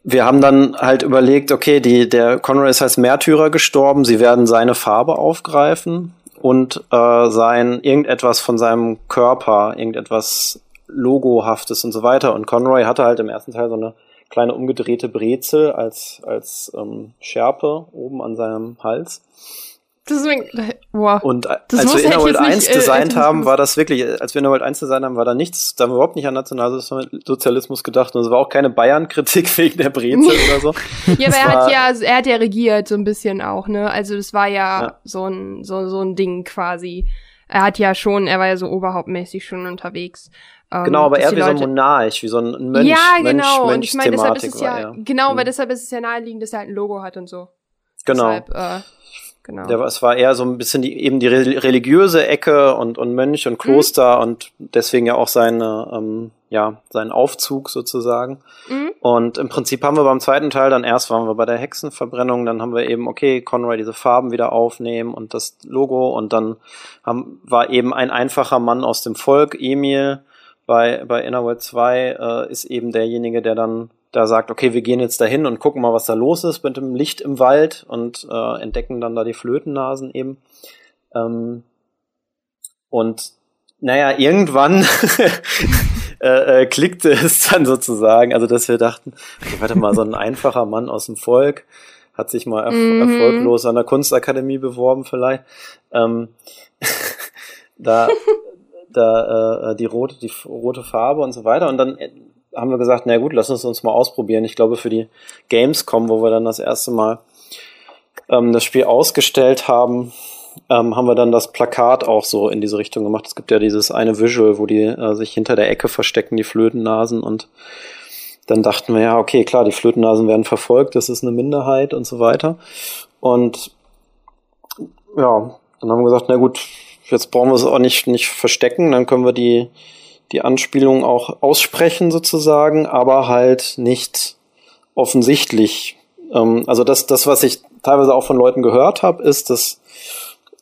wir haben dann halt überlegt, okay, die, der Conroy ist als Märtyrer gestorben, sie werden seine Farbe aufgreifen und äh, sein irgendetwas von seinem Körper, irgendetwas Logohaftes und so weiter. Und Conroy hatte halt im ersten Teil so eine kleine umgedrehte Brezel als, als ähm, Schärpe oben an seinem Hals. Deswegen, wow. Und das als wir Innerworld 1 designt haben, war das wirklich, als wir Innerworld 1 designt haben, war da nichts, da haben wir überhaupt nicht an Nationalsozialismus gedacht und es war auch keine Bayern-Kritik <laughs> wegen der Brezel oder so. <laughs> Ja, aber er hat ja, er hat ja regiert so ein bisschen auch, ne? Also das war ja, ja, so ein, so, so ein Ding quasi. Er hat ja schon, er war ja so oberhauptmäßig schon unterwegs. Ähm, genau, aber eher wie Leute so ein Monarch, wie so ein Mönch. Ja, genau. Mönch, und ich meine, deshalb ist es ja, genau, mhm. weil deshalb ist es ja naheliegend, dass er halt ein Logo hat und so. Genau. Deshalb, äh, Genau. Der, es war eher so ein bisschen die, eben die religiöse Ecke und, und Mönch und Kloster mhm. und deswegen ja auch seine, ähm, ja, sein Aufzug sozusagen. Mhm. Und im Prinzip haben wir beim zweiten Teil dann erst waren wir bei der Hexenverbrennung, dann haben wir eben, okay, Conroy diese Farben wieder aufnehmen und das Logo und dann haben, war eben ein einfacher Mann aus dem Volk, Emil, bei, bei Innerworld 2, äh, ist eben derjenige, der dann da sagt, okay, wir gehen jetzt dahin und gucken mal, was da los ist mit dem Licht im Wald und äh, entdecken dann da die Flötennasen eben. Ähm, und naja, irgendwann <laughs> äh, äh, klickte es dann sozusagen, also dass wir dachten, okay, warte mal, so ein einfacher Mann aus dem Volk hat sich mal erf mhm. erfolglos an der Kunstakademie beworben vielleicht. Ähm, <laughs> da da äh, die rote die rote Farbe und so weiter und dann haben wir gesagt, na gut, lass uns uns mal ausprobieren. Ich glaube, für die Gamescom, wo wir dann das erste Mal ähm, das Spiel ausgestellt haben, ähm, haben wir dann das Plakat auch so in diese Richtung gemacht. Es gibt ja dieses eine Visual, wo die äh, sich hinter der Ecke verstecken, die Flötennasen und dann dachten wir, ja, okay, klar, die Flötennasen werden verfolgt, das ist eine Minderheit und so weiter. Und ja, dann haben wir gesagt, na gut, jetzt brauchen wir es auch nicht, nicht verstecken, dann können wir die, die Anspielung auch aussprechen sozusagen, aber halt nicht offensichtlich. Ähm, also das, das, was ich teilweise auch von Leuten gehört habe, ist, dass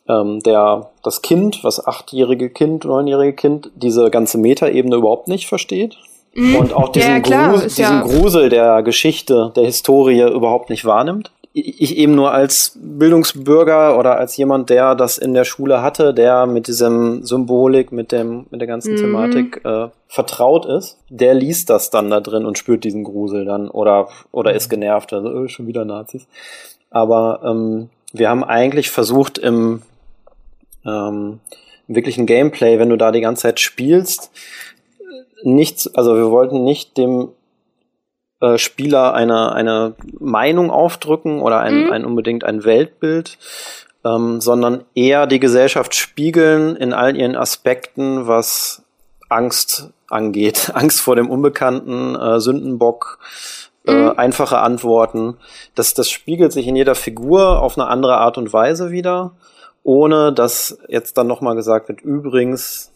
ähm, der, das Kind, was achtjährige Kind, neunjährige Kind, diese ganze Metaebene überhaupt nicht versteht. Mhm. Und auch diesen, ja, klar, Grusel, diesen ja. Grusel der Geschichte, der Historie überhaupt nicht wahrnimmt ich eben nur als Bildungsbürger oder als jemand, der das in der Schule hatte, der mit diesem Symbolik, mit dem, mit der ganzen mhm. Thematik äh, vertraut ist, der liest das dann da drin und spürt diesen Grusel dann oder oder ist genervt, also oh, schon wieder Nazis. Aber ähm, wir haben eigentlich versucht im, ähm, im wirklichen Gameplay, wenn du da die ganze Zeit spielst, nichts, also wir wollten nicht dem äh, Spieler eine, eine Meinung aufdrücken oder ein, mhm. ein unbedingt ein Weltbild, ähm, sondern eher die Gesellschaft spiegeln in all ihren Aspekten, was Angst angeht. <laughs> Angst vor dem Unbekannten, äh, Sündenbock, äh, mhm. einfache Antworten. Das, das spiegelt sich in jeder Figur auf eine andere Art und Weise wieder, ohne dass jetzt dann nochmal gesagt wird, übrigens,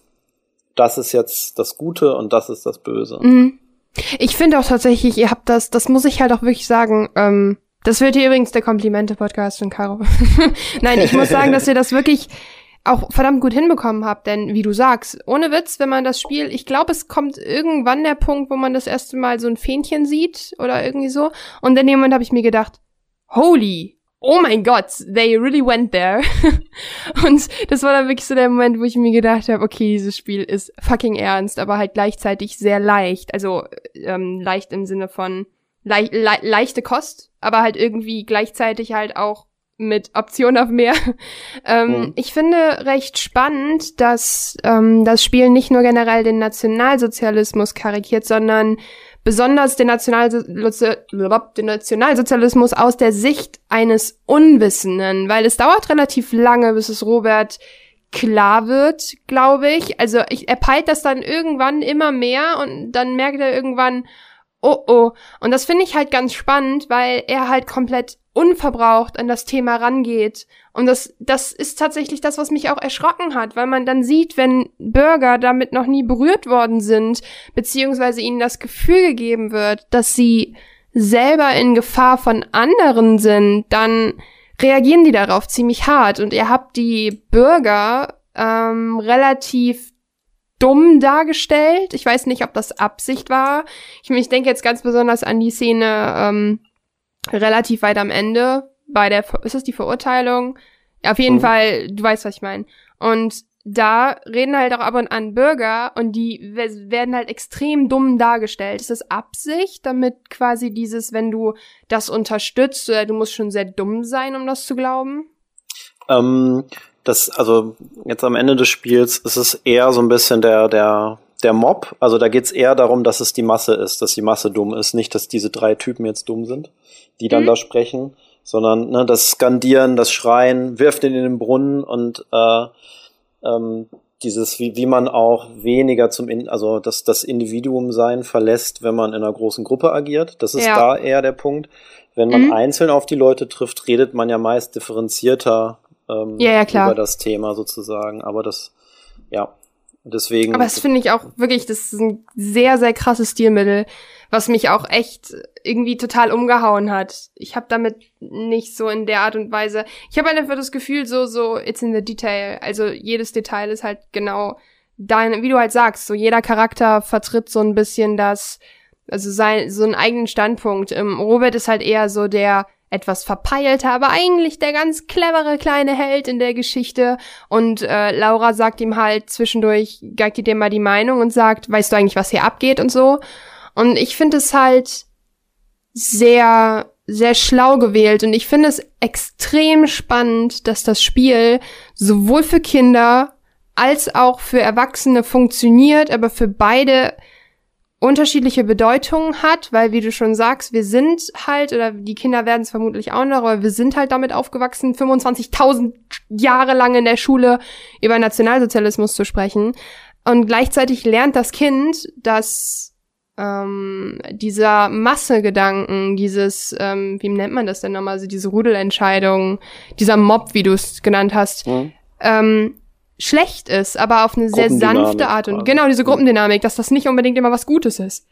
das ist jetzt das Gute und das ist das Böse. Mhm. Ich finde auch tatsächlich, ihr habt das, das muss ich halt auch wirklich sagen, ähm, das wird hier übrigens der Komplimente-Podcast von Caro. <laughs> Nein, ich muss sagen, dass ihr das wirklich auch verdammt gut hinbekommen habt, denn wie du sagst, ohne Witz, wenn man das Spiel, ich glaube, es kommt irgendwann der Punkt, wo man das erste Mal so ein Fähnchen sieht oder irgendwie so. Und in dem Moment habe ich mir gedacht, holy, oh mein Gott, they really went there. <laughs> und das war dann wirklich so der Moment, wo ich mir gedacht habe, okay, dieses Spiel ist fucking ernst, aber halt gleichzeitig sehr leicht. Also ähm, leicht im Sinne von le le leichte Kost, aber halt irgendwie gleichzeitig halt auch mit Option auf mehr. <laughs> ähm, mhm. Ich finde recht spannend, dass ähm, das Spiel nicht nur generell den Nationalsozialismus karikiert, sondern besonders den, den Nationalsozialismus aus der Sicht eines Unwissenden, weil es dauert relativ lange, bis es Robert klar wird, glaube ich. Also ich, er peilt das dann irgendwann immer mehr und dann merkt er irgendwann, oh oh. Und das finde ich halt ganz spannend, weil er halt komplett unverbraucht an das Thema rangeht und das, das ist tatsächlich das, was mich auch erschrocken hat, weil man dann sieht, wenn Bürger damit noch nie berührt worden sind, beziehungsweise ihnen das Gefühl gegeben wird, dass sie selber in Gefahr von anderen sind, dann reagieren die darauf ziemlich hart. Und ihr habt die Bürger ähm, relativ dumm dargestellt. Ich weiß nicht, ob das Absicht war. Ich, ich denke jetzt ganz besonders an die Szene ähm, relativ weit am Ende, bei der, ist das die Verurteilung? Auf jeden mhm. Fall, du weißt, was ich meine. Und da reden halt auch ab und an Bürger und die werden halt extrem dumm dargestellt. Ist das Absicht, damit quasi dieses, wenn du das unterstützt, oder du musst schon sehr dumm sein, um das zu glauben? Ähm, das, also jetzt am Ende des Spiels ist es eher so ein bisschen der, der, der Mob. Also da geht's eher darum, dass es die Masse ist, dass die Masse dumm ist, nicht, dass diese drei Typen jetzt dumm sind, die dann mhm. da sprechen, sondern ne, das Skandieren, das Schreien, wirft ihn in den Brunnen und äh, ähm, dieses, wie, wie man auch weniger zum, In also das, das Individuum sein verlässt, wenn man in einer großen Gruppe agiert. Das ist ja. da eher der Punkt. Wenn man mhm. einzeln auf die Leute trifft, redet man ja meist differenzierter ähm, ja, ja, über das Thema sozusagen. Aber das, ja, deswegen. Aber das finde ich auch wirklich, das ist ein sehr, sehr krasses Stilmittel, was mich auch echt irgendwie total umgehauen hat. Ich habe damit nicht so in der Art und Weise. Ich habe einfach das Gefühl, so, so, it's in the detail. Also jedes Detail ist halt genau dein, wie du halt sagst, so jeder Charakter vertritt so ein bisschen das also sein, so einen eigenen Standpunkt. Ähm, Robert ist halt eher so der etwas verpeilte, aber eigentlich der ganz clevere kleine Held in der Geschichte. Und äh, Laura sagt ihm halt zwischendurch, geigt dir mal die Meinung und sagt, weißt du eigentlich, was hier abgeht und so. Und ich finde es halt sehr, sehr schlau gewählt. Und ich finde es extrem spannend, dass das Spiel sowohl für Kinder als auch für Erwachsene funktioniert, aber für beide unterschiedliche Bedeutungen hat, weil wie du schon sagst, wir sind halt, oder die Kinder werden es vermutlich auch noch, aber wir sind halt damit aufgewachsen, 25.000 Jahre lang in der Schule über Nationalsozialismus zu sprechen. Und gleichzeitig lernt das Kind, dass ähm, dieser Massegedanken, dieses, ähm, wie nennt man das denn nochmal, also diese Rudelentscheidung, dieser Mob, wie du es genannt hast, mhm. ähm, schlecht ist, aber auf eine sehr sanfte Art und quasi. genau diese Gruppendynamik, dass das nicht unbedingt immer was Gutes ist.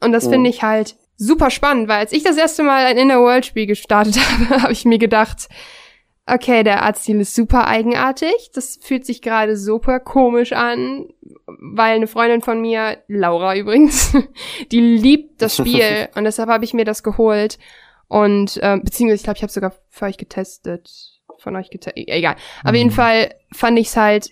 Und das mhm. finde ich halt super spannend, weil als ich das erste Mal ein Inner World Spiel gestartet <laughs> habe, habe ich mir gedacht, okay, der Artstil ist super eigenartig, das fühlt sich gerade super komisch an, weil eine Freundin von mir, Laura übrigens, <laughs> die liebt das <laughs> Spiel und deshalb habe ich mir das geholt und äh, beziehungsweise ich glaube, ich habe sogar für euch getestet von euch getestet. E-, egal. Auf jeden mhm. Fall fand ich es halt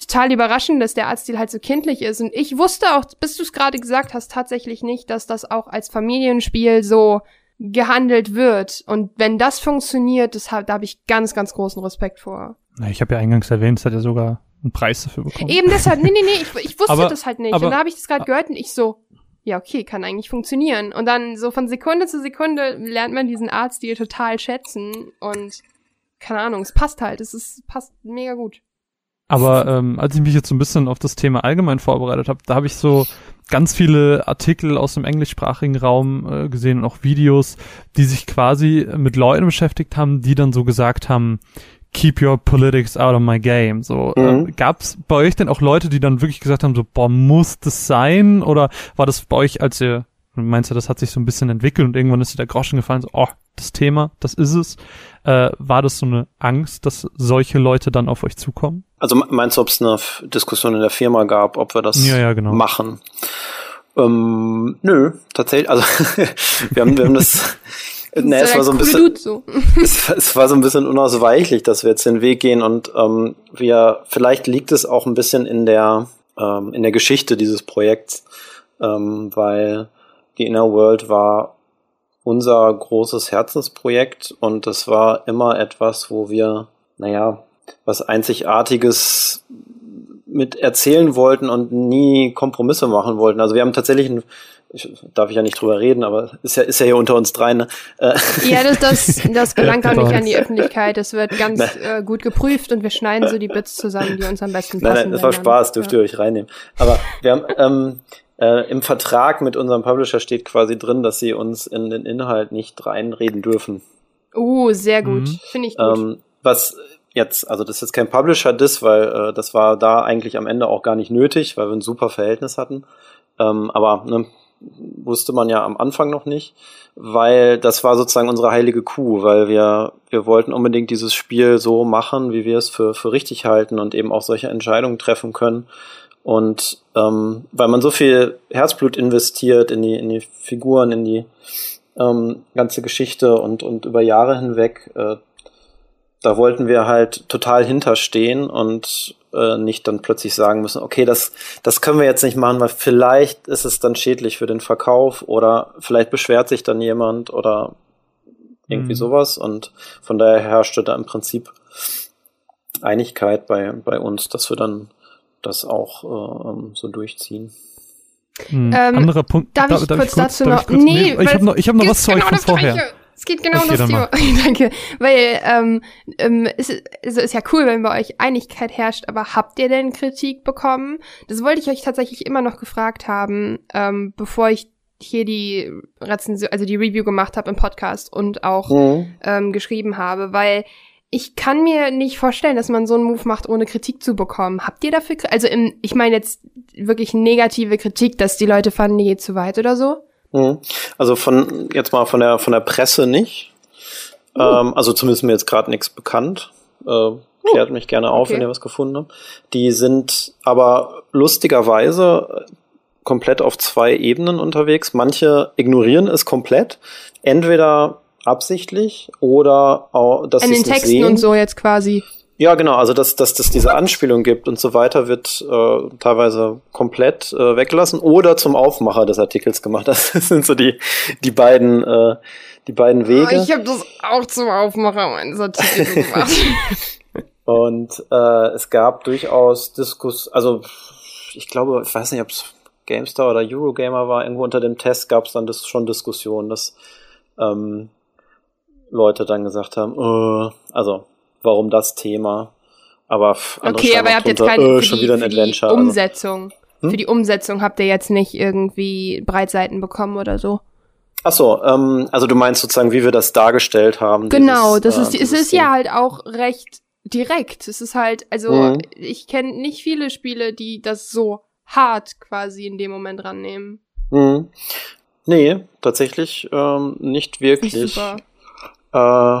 total überraschend, dass der Artstil halt so kindlich ist. Und ich wusste auch, bis du es gerade gesagt hast, tatsächlich nicht, dass das auch als Familienspiel so gehandelt wird. Und wenn das funktioniert, das hab, da habe ich ganz, ganz großen Respekt vor. Ich habe ja eingangs erwähnt, es hat ja sogar einen Preis dafür bekommen. Eben deshalb, nee, nee, nee, ich, ich wusste aber, das halt nicht. Aber, und da habe ich das gerade gehört und ich so, ja, okay, kann eigentlich funktionieren. Und dann so von Sekunde zu Sekunde lernt man diesen Artstil total schätzen und keine Ahnung, es passt halt, es ist, passt mega gut. Aber ähm, als ich mich jetzt so ein bisschen auf das Thema allgemein vorbereitet habe, da habe ich so ganz viele Artikel aus dem englischsprachigen Raum äh, gesehen und auch Videos, die sich quasi mit Leuten beschäftigt haben, die dann so gesagt haben, keep your politics out of my game. So mhm. äh, gab's bei euch denn auch Leute, die dann wirklich gesagt haben, so boah, muss das sein? Oder war das bei euch, als ihr meinst du, das hat sich so ein bisschen entwickelt und irgendwann ist dir der Groschen gefallen, so, oh, das Thema, das ist es. Äh, war das so eine Angst, dass solche Leute dann auf euch zukommen? Also meinst du, ob es eine Diskussion in der Firma gab, ob wir das ja, ja, genau. machen? Ähm, nö, tatsächlich, also <laughs> wir haben, wir haben das. <laughs> Ne, es war so ein bisschen, so. <laughs> es, es, war so ein bisschen unausweichlich, dass wir jetzt den Weg gehen und ähm, wir, vielleicht liegt es auch ein bisschen in der, ähm, in der Geschichte dieses Projekts, ähm, weil die Inner World war unser großes Herzensprojekt und das war immer etwas, wo wir, naja, was Einzigartiges mit erzählen wollten und nie Kompromisse machen wollten. Also wir haben tatsächlich ein, ich, darf ich ja nicht drüber reden, aber ist ja, ist ja hier unter uns dreien. Ne? Äh, <laughs> ja, das, das, das <laughs> gelangt auch nicht an die Öffentlichkeit. Das wird ganz äh, gut geprüft und wir schneiden so die Bits zusammen, die uns am besten passen. Nein, nein, das war Spaß, dürft ja. ihr euch reinnehmen. Aber wir haben, ähm, äh, Im Vertrag mit unserem Publisher steht quasi drin, dass sie uns in den Inhalt nicht reinreden dürfen. Oh, sehr gut. Mhm. Finde ich gut. Ähm, was jetzt, also das ist jetzt kein Publisher-Diss, weil äh, das war da eigentlich am Ende auch gar nicht nötig, weil wir ein super Verhältnis hatten. Ähm, aber ne, wusste man ja am Anfang noch nicht, weil das war sozusagen unsere heilige Kuh, weil wir, wir wollten unbedingt dieses Spiel so machen, wie wir es für, für richtig halten und eben auch solche Entscheidungen treffen können, und ähm, weil man so viel Herzblut investiert in die, in die Figuren, in die ähm, ganze Geschichte und, und über Jahre hinweg, äh, da wollten wir halt total hinterstehen und äh, nicht dann plötzlich sagen müssen, okay, das, das können wir jetzt nicht machen, weil vielleicht ist es dann schädlich für den Verkauf oder vielleicht beschwert sich dann jemand oder irgendwie mhm. sowas. Und von daher herrschte da im Prinzip Einigkeit bei, bei uns, dass wir dann das auch äh, so durchziehen. Hm, ähm, anderer Punkt. Darf, darf ich, darf kurz, ich kurz dazu noch? Kurz, nee, nee ich habe noch, ich hab noch was zu euch von vorher. Gleiche. Es geht genau um das Thema. <laughs> Danke. Weil ähm, ähm, es ist, es ist ja cool, wenn bei euch Einigkeit herrscht, aber habt ihr denn Kritik bekommen? Das wollte ich euch tatsächlich immer noch gefragt haben, ähm, bevor ich hier die Rezension, also die Review gemacht habe im Podcast und auch mhm. ähm, geschrieben habe, weil ich kann mir nicht vorstellen, dass man so einen Move macht, ohne Kritik zu bekommen. Habt ihr dafür, also im, ich meine jetzt wirklich negative Kritik, dass die Leute fanden, die geht zu weit oder so? Mhm. Also von jetzt mal von der von der Presse nicht. Mhm. Ähm, also zumindest mir jetzt gerade nichts bekannt. Äh, klärt mich gerne auf, okay. wenn ihr was gefunden habt. Die sind aber lustigerweise komplett auf zwei Ebenen unterwegs. Manche ignorieren es komplett. Entweder absichtlich oder auch, dass sie es nicht Texten sehen. und so jetzt quasi. Ja, genau, also dass, dass, dass diese Anspielung gibt und so weiter wird äh, teilweise komplett äh, weggelassen oder zum Aufmacher des Artikels gemacht. <laughs> Das sind so die, die beiden äh, die beiden Wege. Oh, ich habe das auch zum Aufmacher meines Artikels <laughs> gemacht. und äh, es gab durchaus Diskus, also ich glaube, ich weiß nicht, ob es GameStar oder Eurogamer war, irgendwo unter dem Test gab es dann das schon Diskussionen, dass ähm, Leute dann gesagt haben, äh, also warum das Thema? Aber okay, aber ihr habt jetzt keine äh, schon wieder ein Adventure. Die also. Umsetzung. Also. Hm? Für die Umsetzung habt ihr jetzt nicht irgendwie Breitseiten bekommen oder so. Ach so, ähm, also du meinst sozusagen, wie wir das dargestellt haben. Genau, dieses, das ist, äh, es ist ja halt auch recht direkt. Es ist halt, also mhm. ich kenne nicht viele Spiele, die das so hart quasi in dem Moment rannehmen. Mhm. Nee, tatsächlich ähm, nicht wirklich. Super. Äh,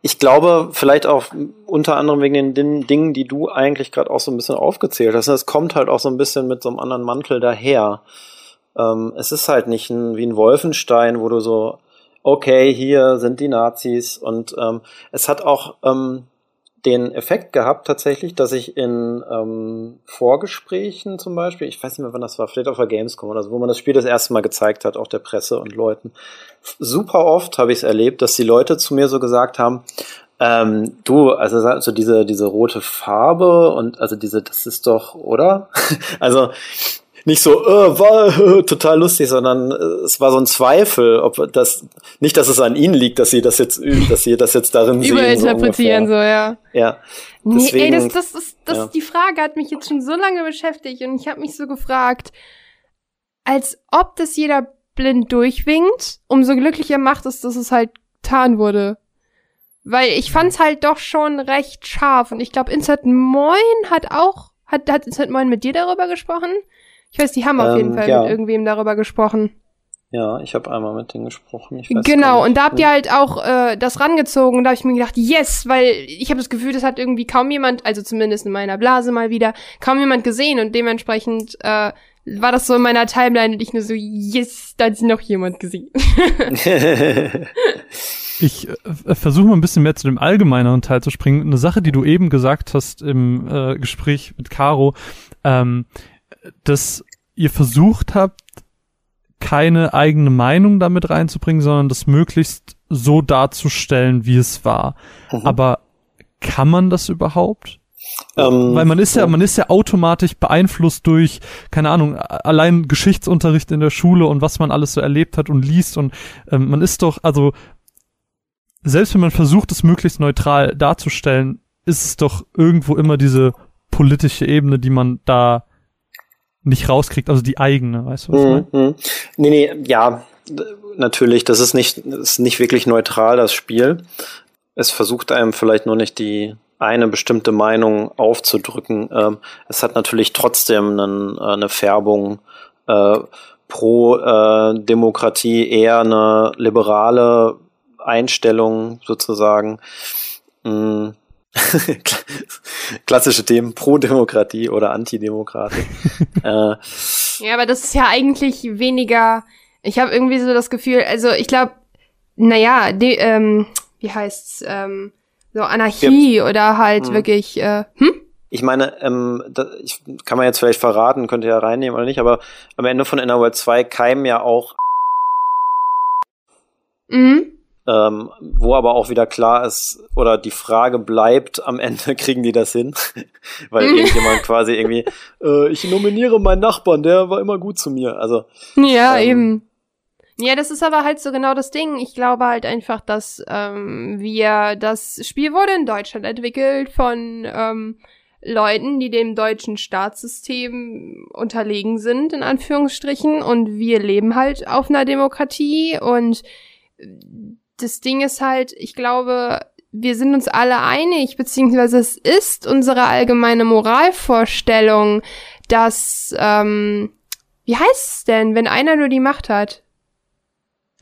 ich glaube, vielleicht auch unter anderem wegen den Dingen, die du eigentlich gerade auch so ein bisschen aufgezählt hast. Es kommt halt auch so ein bisschen mit so einem anderen Mantel daher. Ähm, es ist halt nicht ein, wie ein Wolfenstein, wo du so, okay, hier sind die Nazis und ähm, es hat auch ähm, den Effekt gehabt tatsächlich, dass ich in ähm, Vorgesprächen zum Beispiel, ich weiß nicht mehr wann das war, vielleicht auf der Gamescom oder so, wo man das Spiel das erste Mal gezeigt hat, auch der Presse und Leuten. Super oft habe ich es erlebt, dass die Leute zu mir so gesagt haben, ähm, du, also, also diese, diese rote Farbe und also diese, das ist doch, oder? <laughs> also nicht so, äh, war äh, <laughs> total lustig, sondern äh, es war so ein Zweifel, ob das nicht, dass es an ihnen liegt, dass sie das jetzt, dass sie das jetzt darin sehen. Überinterpretieren so, so, ja. Ja. Deswegen, nee, ey, das, das ist, das, ja. die Frage hat mich jetzt schon so lange beschäftigt und ich habe mich so gefragt, als ob das jeder blind durchwinkt, umso glücklicher macht es, dass es halt getan wurde. Weil ich fand's halt doch schon recht scharf und ich glaube, Insert Moin hat auch, hat, hat Insert Moin mit dir darüber gesprochen? Ich weiß, die haben auf jeden ähm, Fall ja. mit irgendwem darüber gesprochen. Ja, ich habe einmal mit denen gesprochen. genau, und da habt ihr halt auch äh, das rangezogen und da habe ich mir gedacht, yes, weil ich habe das Gefühl, das hat irgendwie kaum jemand, also zumindest in meiner Blase mal wieder, kaum jemand gesehen und dementsprechend äh, war das so in meiner Timeline und ich nur so, yes, da hat noch jemand gesehen. <laughs> ich äh, versuche mal ein bisschen mehr zu dem allgemeineren Teil zu springen. Eine Sache, die du eben gesagt hast im äh, Gespräch mit Caro, ähm, dass ihr versucht habt, keine eigene Meinung damit reinzubringen, sondern das möglichst so darzustellen, wie es war. Mhm. Aber kann man das überhaupt? Ähm, Weil man ist ja, man ist ja automatisch beeinflusst durch, keine Ahnung, allein Geschichtsunterricht in der Schule und was man alles so erlebt hat und liest und ähm, man ist doch, also selbst wenn man versucht, es möglichst neutral darzustellen, ist es doch irgendwo immer diese politische Ebene, die man da nicht rauskriegt, also die eigene, weißt du was mhm. ich meine? Nee, nee, ja, natürlich, das ist nicht, das ist nicht wirklich neutral, das Spiel. Es versucht einem vielleicht nur nicht die eine bestimmte Meinung aufzudrücken. Ähm, es hat natürlich trotzdem einen, äh, eine Färbung äh, pro äh, Demokratie, eher eine liberale Einstellung sozusagen. Mhm <laughs> Klassische Themen, Pro-Demokratie oder Antidemokratie. <laughs> äh, ja, aber das ist ja eigentlich weniger. Ich habe irgendwie so das Gefühl, also ich glaube, naja, ähm, wie heißt's, ähm, so Anarchie ja. oder halt hm. wirklich, äh, hm? Ich meine, ähm, das, ich, kann man jetzt vielleicht verraten, könnt ihr ja reinnehmen oder nicht, aber am Ende von NRW 2 keimen ja auch mhm. Ähm, wo aber auch wieder klar ist, oder die Frage bleibt, am Ende <laughs> kriegen die das hin, <laughs> weil irgendjemand quasi irgendwie, äh, ich nominiere meinen Nachbarn, der war immer gut zu mir. Also Ja, ähm, eben. Ja, das ist aber halt so genau das Ding. Ich glaube halt einfach, dass ähm, wir, das Spiel wurde in Deutschland entwickelt von ähm, Leuten, die dem deutschen Staatssystem unterlegen sind, in Anführungsstrichen. Und wir leben halt auf einer Demokratie und das Ding ist halt, ich glaube, wir sind uns alle einig, beziehungsweise es ist unsere allgemeine Moralvorstellung, dass, ähm, wie heißt es denn, wenn einer nur die Macht hat?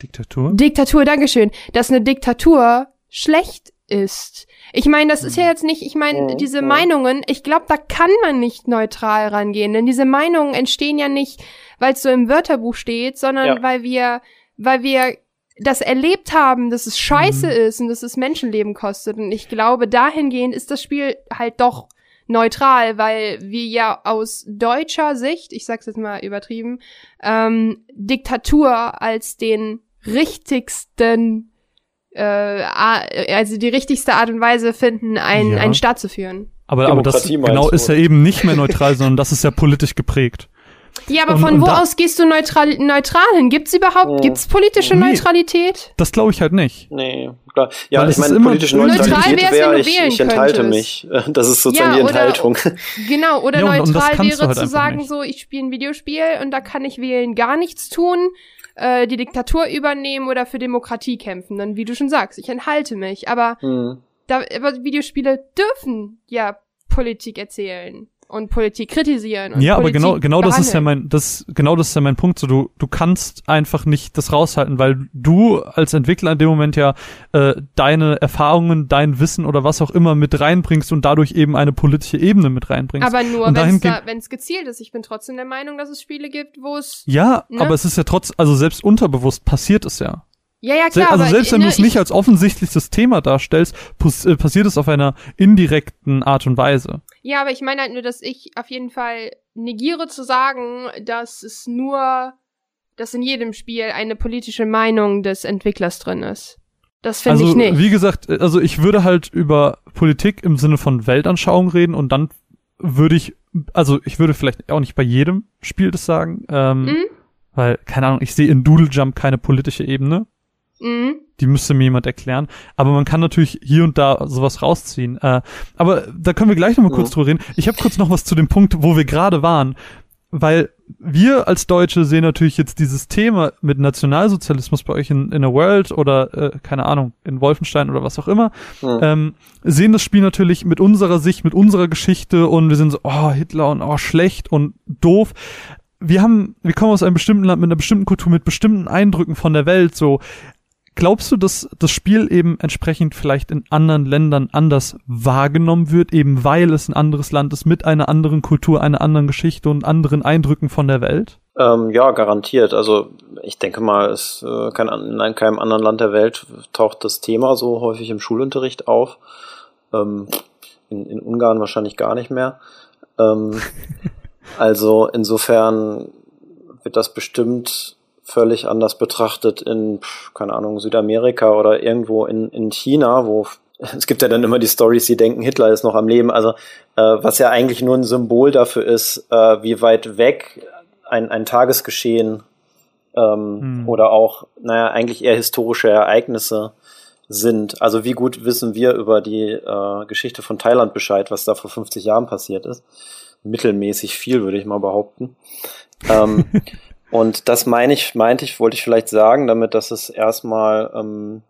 Diktatur? Diktatur, Dankeschön. Dass eine Diktatur schlecht ist. Ich meine, das ist ja jetzt nicht, ich meine, diese Meinungen, ich glaube, da kann man nicht neutral rangehen, denn diese Meinungen entstehen ja nicht, weil es so im Wörterbuch steht, sondern ja. weil wir, weil wir das erlebt haben, dass es scheiße mhm. ist und dass es Menschenleben kostet. Und ich glaube, dahingehend ist das Spiel halt doch neutral, weil wir ja aus deutscher Sicht, ich sag's jetzt mal übertrieben, ähm, Diktatur als den richtigsten, äh, also die richtigste Art und Weise finden, ein, ja. einen Staat zu führen. Aber, aber das genau ist ja eben nicht mehr neutral, sondern das ist ja politisch geprägt. Ja, aber und, von und wo aus gehst du neutral, neutral hin? Gibt's überhaupt, hm. gibt's politische nee, Neutralität? Das glaube ich halt nicht. Nee, klar. Ja, Weil ich meine, politische Neutralität neutral wäre, ich, ich enthalte mich. <laughs> Das ist sozusagen ja, die Enthaltung. Oder, genau, oder ja, neutral wäre halt zu sagen, nicht. so, ich spiele ein Videospiel und da kann ich wählen gar nichts tun, äh, die Diktatur übernehmen oder für Demokratie kämpfen. Dann, wie du schon sagst, ich enthalte mich. Aber, hm. da, aber Videospiele dürfen ja Politik erzählen und Politik kritisieren. Und ja, Politik aber genau, genau das ist ja mein, das, genau das ist ja mein Punkt. So, du, du kannst einfach nicht das raushalten, weil du als Entwickler in dem Moment ja äh, deine Erfahrungen, dein Wissen oder was auch immer mit reinbringst und dadurch eben eine politische Ebene mit reinbringst. Aber nur, wenn es da, gezielt ist. Ich bin trotzdem der Meinung, dass es Spiele gibt, wo es. Ja, ne? aber es ist ja trotz, also selbst unterbewusst passiert es ja. Ja, ja, klar. Also selbst wenn du es nicht als offensichtliches Thema darstellst, äh, passiert es auf einer indirekten Art und Weise. Ja, aber ich meine halt nur, dass ich auf jeden Fall negiere zu sagen, dass es nur, dass in jedem Spiel eine politische Meinung des Entwicklers drin ist. Das finde also, ich nicht. Wie gesagt, also ich würde halt über Politik im Sinne von Weltanschauung reden und dann würde ich, also ich würde vielleicht auch nicht bei jedem Spiel das sagen, ähm, mhm. weil, keine Ahnung, ich sehe in Doodle Jump keine politische Ebene. Mhm. Die müsste mir jemand erklären. Aber man kann natürlich hier und da sowas rausziehen. Äh, aber da können wir gleich noch mal mhm. kurz drüber reden. Ich habe kurz noch was zu dem Punkt, wo wir gerade waren. Weil wir als Deutsche sehen natürlich jetzt dieses Thema mit Nationalsozialismus bei euch in, in a World oder, äh, keine Ahnung, in Wolfenstein oder was auch immer, mhm. ähm, sehen das Spiel natürlich mit unserer Sicht, mit unserer Geschichte und wir sind so, oh, Hitler und oh, schlecht und doof wir haben, wir kommen aus einem bestimmten Land mit einer bestimmten Kultur, mit bestimmten Eindrücken von der Welt, so. Glaubst du, dass das Spiel eben entsprechend vielleicht in anderen Ländern anders wahrgenommen wird, eben weil es ein anderes Land ist mit einer anderen Kultur, einer anderen Geschichte und anderen Eindrücken von der Welt? Ähm, ja, garantiert. Also ich denke mal, es äh, kann in keinem anderen Land der Welt taucht das Thema so häufig im Schulunterricht auf. Ähm, in, in Ungarn wahrscheinlich gar nicht mehr. Ähm, <laughs> also insofern wird das bestimmt völlig anders betrachtet in, keine Ahnung, Südamerika oder irgendwo in, in China, wo <laughs> es gibt ja dann immer die Stories, die denken, Hitler ist noch am Leben. Also äh, was ja eigentlich nur ein Symbol dafür ist, äh, wie weit weg ein, ein Tagesgeschehen ähm, hm. oder auch, naja, eigentlich eher historische Ereignisse sind. Also wie gut wissen wir über die äh, Geschichte von Thailand Bescheid, was da vor 50 Jahren passiert ist. Mittelmäßig viel, würde ich mal behaupten. Ähm, <laughs> Und das meine ich, meinte ich, wollte ich vielleicht sagen, damit, dass es erstmal, ähm,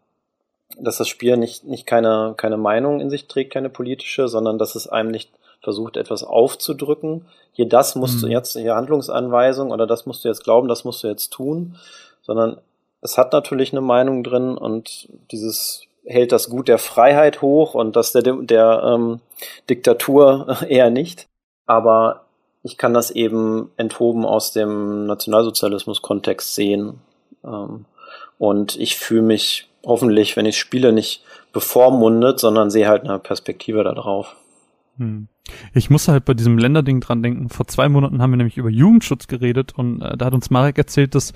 dass das Spiel nicht, nicht keine, keine Meinung in sich trägt, keine politische, sondern dass es einem nicht versucht, etwas aufzudrücken. Hier das musst mhm. du jetzt, hier Handlungsanweisung oder das musst du jetzt glauben, das musst du jetzt tun, sondern es hat natürlich eine Meinung drin und dieses hält das Gut der Freiheit hoch und das der, der ähm, Diktatur <laughs> eher nicht. Aber ich kann das eben enthoben aus dem Nationalsozialismus-Kontext sehen. Ähm, und ich fühle mich hoffentlich, wenn ich spiele, nicht bevormundet, sondern sehe halt eine Perspektive darauf. Hm. Ich muss halt bei diesem Länderding dran denken. Vor zwei Monaten haben wir nämlich über Jugendschutz geredet und äh, da hat uns Marek erzählt, dass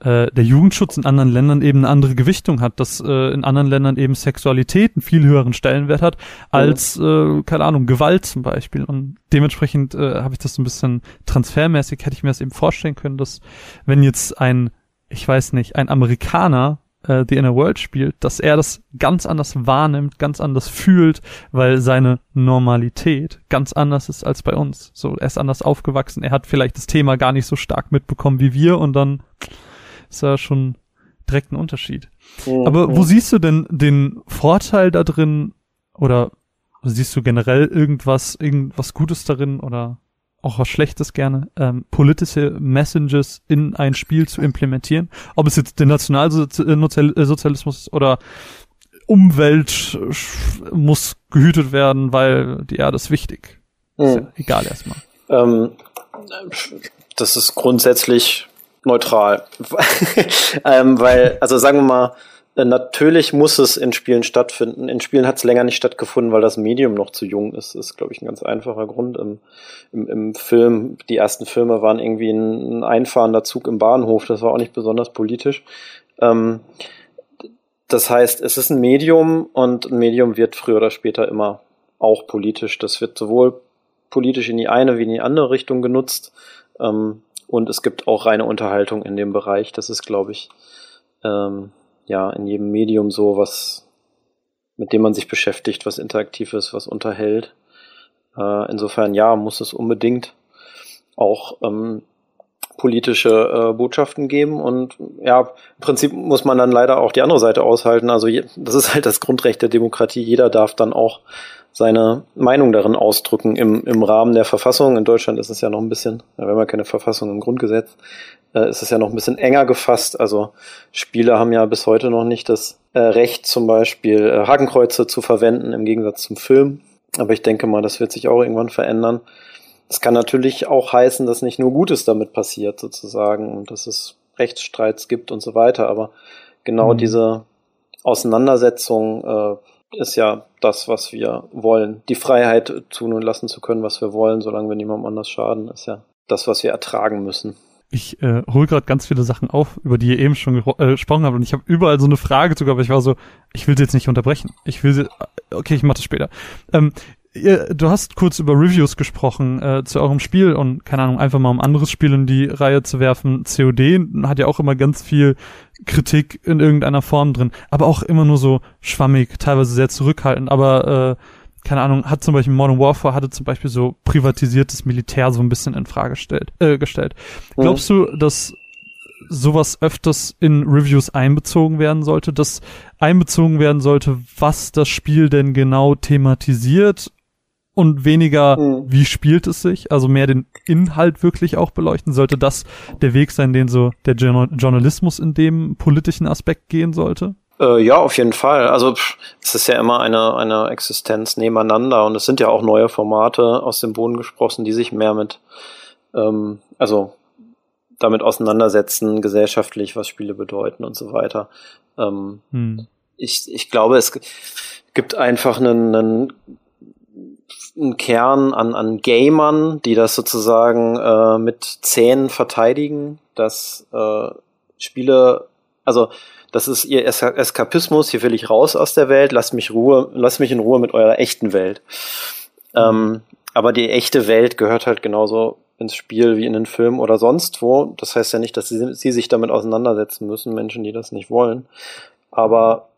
äh, der Jugendschutz in anderen Ländern eben eine andere Gewichtung hat, dass äh, in anderen Ländern eben Sexualität einen viel höheren Stellenwert hat als, äh, keine Ahnung, Gewalt zum Beispiel. Und dementsprechend äh, habe ich das so ein bisschen transfermäßig, hätte ich mir das eben vorstellen können, dass wenn jetzt ein, ich weiß nicht, ein Amerikaner äh, The Inner World spielt, dass er das ganz anders wahrnimmt, ganz anders fühlt, weil seine Normalität ganz anders ist als bei uns. So, er ist anders aufgewachsen, er hat vielleicht das Thema gar nicht so stark mitbekommen wie wir und dann ist da schon direkt ein Unterschied. Mhm. Aber wo siehst du denn den Vorteil da drin oder siehst du generell irgendwas, irgendwas Gutes darin oder auch was Schlechtes gerne, ähm, politische Messages in ein Spiel zu implementieren. Ob es jetzt der Nationalsozialismus ist oder Umwelt muss gehütet werden, weil die Erde ist wichtig. Mhm. Ist ja egal erstmal. Ähm, das ist grundsätzlich neutral. <laughs> ähm, weil, also sagen wir mal, äh, natürlich muss es in Spielen stattfinden. In Spielen hat es länger nicht stattgefunden, weil das Medium noch zu jung ist. Das ist, glaube ich, ein ganz einfacher Grund. Im, im, Im Film, die ersten Filme waren irgendwie ein, ein einfahrender Zug im Bahnhof. Das war auch nicht besonders politisch. Ähm, das heißt, es ist ein Medium und ein Medium wird früher oder später immer auch politisch. Das wird sowohl politisch in die eine wie in die andere Richtung genutzt. Ähm, und es gibt auch reine Unterhaltung in dem Bereich. Das ist, glaube ich, ähm, ja in jedem Medium so, was mit dem man sich beschäftigt, was interaktiv ist, was unterhält. Äh, insofern ja, muss es unbedingt auch ähm, politische äh, Botschaften geben und ja, im Prinzip muss man dann leider auch die andere Seite aushalten. Also je, das ist halt das Grundrecht der Demokratie. Jeder darf dann auch seine Meinung darin ausdrücken im, im Rahmen der Verfassung. In Deutschland ist es ja noch ein bisschen, wir haben ja keine Verfassung im Grundgesetz, äh, ist es ja noch ein bisschen enger gefasst. Also Spieler haben ja bis heute noch nicht das äh, Recht, zum Beispiel äh, Hakenkreuze zu verwenden, im Gegensatz zum Film. Aber ich denke mal, das wird sich auch irgendwann verändern. Es kann natürlich auch heißen, dass nicht nur Gutes damit passiert, sozusagen, und dass es Rechtsstreits gibt und so weiter. Aber genau mhm. diese Auseinandersetzung äh, ist ja das, was wir wollen. Die Freiheit tun und lassen zu können, was wir wollen, solange wir niemandem anders schaden, ist ja das, was wir ertragen müssen. Ich äh, hole gerade ganz viele Sachen auf, über die ihr eben schon äh, gesprochen habt und ich habe überall so eine Frage sogar, aber ich war so, ich will sie jetzt nicht unterbrechen. Ich will sie, äh, okay, ich mache das später. Ähm, ihr, du hast kurz über Reviews gesprochen äh, zu eurem Spiel und keine Ahnung, einfach mal um anderes Spiel in die Reihe zu werfen. COD hat ja auch immer ganz viel Kritik in irgendeiner Form drin, aber auch immer nur so schwammig, teilweise sehr zurückhaltend, aber äh, keine Ahnung, hat zum Beispiel Modern Warfare hatte zum Beispiel so privatisiertes Militär so ein bisschen in Frage gestellt. Äh, gestellt. Mhm. Glaubst du, dass sowas öfters in Reviews einbezogen werden sollte, dass einbezogen werden sollte, was das Spiel denn genau thematisiert und weniger, mhm. wie spielt es sich, also mehr den Inhalt wirklich auch beleuchten, sollte das der Weg sein, den so der Journalismus in dem politischen Aspekt gehen sollte? Äh, ja, auf jeden Fall. Also pff, es ist ja immer eine, eine Existenz nebeneinander und es sind ja auch neue Formate aus dem Boden gesprochen, die sich mehr mit, ähm, also damit auseinandersetzen, gesellschaftlich, was Spiele bedeuten und so weiter. Ähm, hm. ich, ich glaube, es gibt einfach einen, einen einen Kern an, an Gamern, die das sozusagen äh, mit Zähnen verteidigen, dass äh, Spiele, also das ist ihr es Eskapismus, hier will ich raus aus der Welt, lasst mich Ruhe, lasst mich in Ruhe mit eurer echten Welt. Ähm, aber die echte Welt gehört halt genauso ins Spiel wie in den Film oder sonst wo. Das heißt ja nicht, dass sie, sie sich damit auseinandersetzen müssen, Menschen, die das nicht wollen. Aber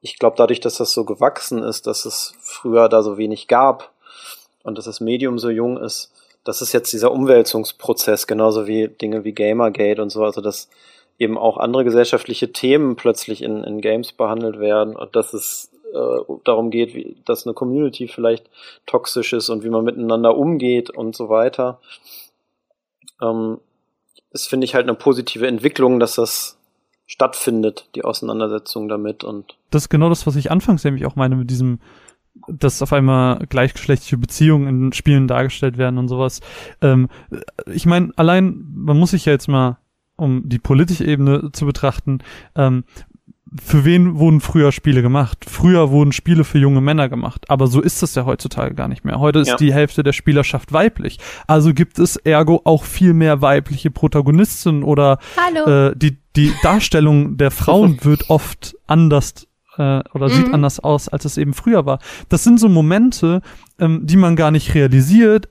ich glaube, dadurch, dass das so gewachsen ist, dass es früher da so wenig gab, und dass das Medium so jung ist, das ist jetzt dieser Umwälzungsprozess, genauso wie Dinge wie Gamergate und so, also dass eben auch andere gesellschaftliche Themen plötzlich in, in Games behandelt werden und dass es äh, darum geht, wie, dass eine Community vielleicht toxisch ist und wie man miteinander umgeht und so weiter. Ähm, das finde ich halt eine positive Entwicklung, dass das stattfindet, die Auseinandersetzung damit und. Das ist genau das, was ich anfangs nämlich auch meine mit diesem dass auf einmal gleichgeschlechtliche Beziehungen in Spielen dargestellt werden und sowas. Ähm, ich meine, allein, man muss sich ja jetzt mal, um die politische Ebene zu betrachten, ähm, für wen wurden früher Spiele gemacht? Früher wurden Spiele für junge Männer gemacht, aber so ist das ja heutzutage gar nicht mehr. Heute ist ja. die Hälfte der Spielerschaft weiblich. Also gibt es ergo auch viel mehr weibliche Protagonisten oder äh, die, die Darstellung der Frauen <laughs> wird oft anders äh, oder mhm. sieht anders aus, als es eben früher war. Das sind so Momente, ähm, die man gar nicht realisiert,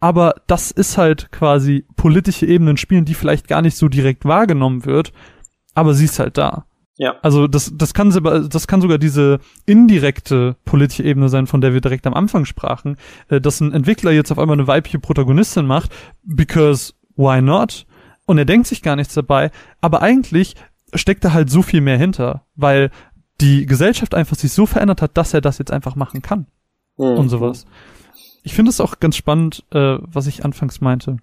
aber das ist halt quasi politische Ebenen spielen, die vielleicht gar nicht so direkt wahrgenommen wird, aber sie ist halt da. Ja. Also das, das kann das kann sogar diese indirekte politische Ebene sein, von der wir direkt am Anfang sprachen, äh, dass ein Entwickler jetzt auf einmal eine weibliche Protagonistin macht, because why not? Und er denkt sich gar nichts dabei, aber eigentlich steckt da halt so viel mehr hinter, weil die Gesellschaft einfach sich so verändert hat, dass er das jetzt einfach machen kann. Mhm. Und sowas. Ich finde es auch ganz spannend, äh, was ich anfangs meinte.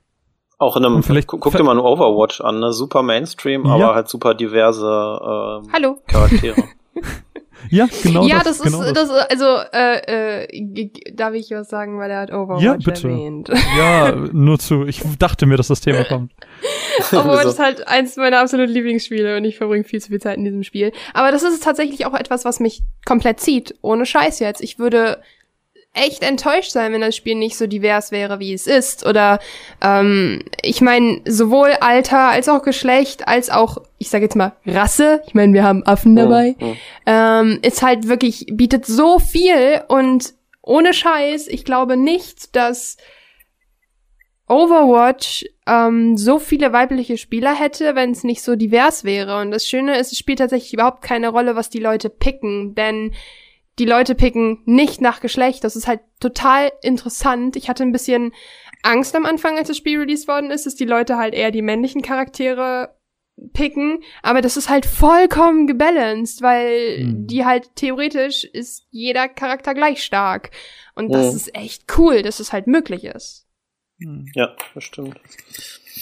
Auch in einem, vielleicht, guck dir mal ein Overwatch an, ne? Super Mainstream, ja. aber halt super diverse äh, Hallo. Charaktere. <laughs> ja, genau. Ja, das, das genau ist, das. das, also, äh, äh, darf ich was sagen, weil er hat Overwatch ja, bitte. erwähnt. Ja, <laughs> nur zu, ich dachte mir, dass das Thema kommt. <laughs> Overwatch ist halt eins meiner absoluten Lieblingsspiele und ich verbringe viel zu viel Zeit in diesem Spiel. Aber das ist tatsächlich auch etwas, was mich komplett zieht. Ohne Scheiß jetzt. Ich würde echt enttäuscht sein, wenn das Spiel nicht so divers wäre, wie es ist. Oder ähm, ich meine, sowohl Alter als auch Geschlecht, als auch, ich sage jetzt mal, Rasse, ich meine, wir haben Affen dabei, mhm. ähm, ist halt wirklich, bietet so viel und ohne Scheiß, ich glaube nicht, dass Overwatch ähm, so viele weibliche Spieler hätte, wenn es nicht so divers wäre. Und das Schöne ist, es spielt tatsächlich überhaupt keine Rolle, was die Leute picken, denn die Leute picken nicht nach Geschlecht. Das ist halt total interessant. Ich hatte ein bisschen Angst am Anfang, als das Spiel released worden ist, dass die Leute halt eher die männlichen Charaktere picken, aber das ist halt vollkommen gebalanced, weil mhm. die halt theoretisch ist jeder Charakter gleich stark. Und das mhm. ist echt cool, dass es halt möglich ist. Ja, das stimmt.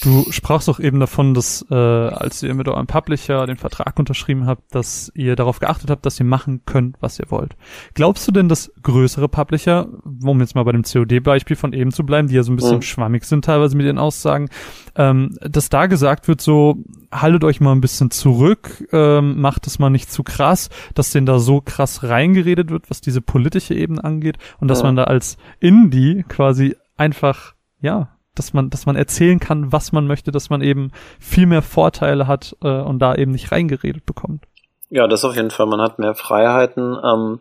Du sprachst auch eben davon, dass äh, als ihr mit eurem Publisher den Vertrag unterschrieben habt, dass ihr darauf geachtet habt, dass ihr machen könnt, was ihr wollt. Glaubst du denn, dass größere Publisher, um jetzt mal bei dem COD-Beispiel von eben zu bleiben, die ja so ein bisschen mhm. schwammig sind teilweise mit ihren Aussagen, ähm, dass da gesagt wird, so haltet euch mal ein bisschen zurück, ähm, macht es mal nicht zu krass, dass denen da so krass reingeredet wird, was diese politische Ebene angeht und dass ja. man da als Indie quasi einfach ja dass man, dass man erzählen kann, was man möchte, dass man eben viel mehr Vorteile hat äh, und da eben nicht reingeredet bekommt. Ja, das auf jeden Fall. Man hat mehr Freiheiten. Ähm,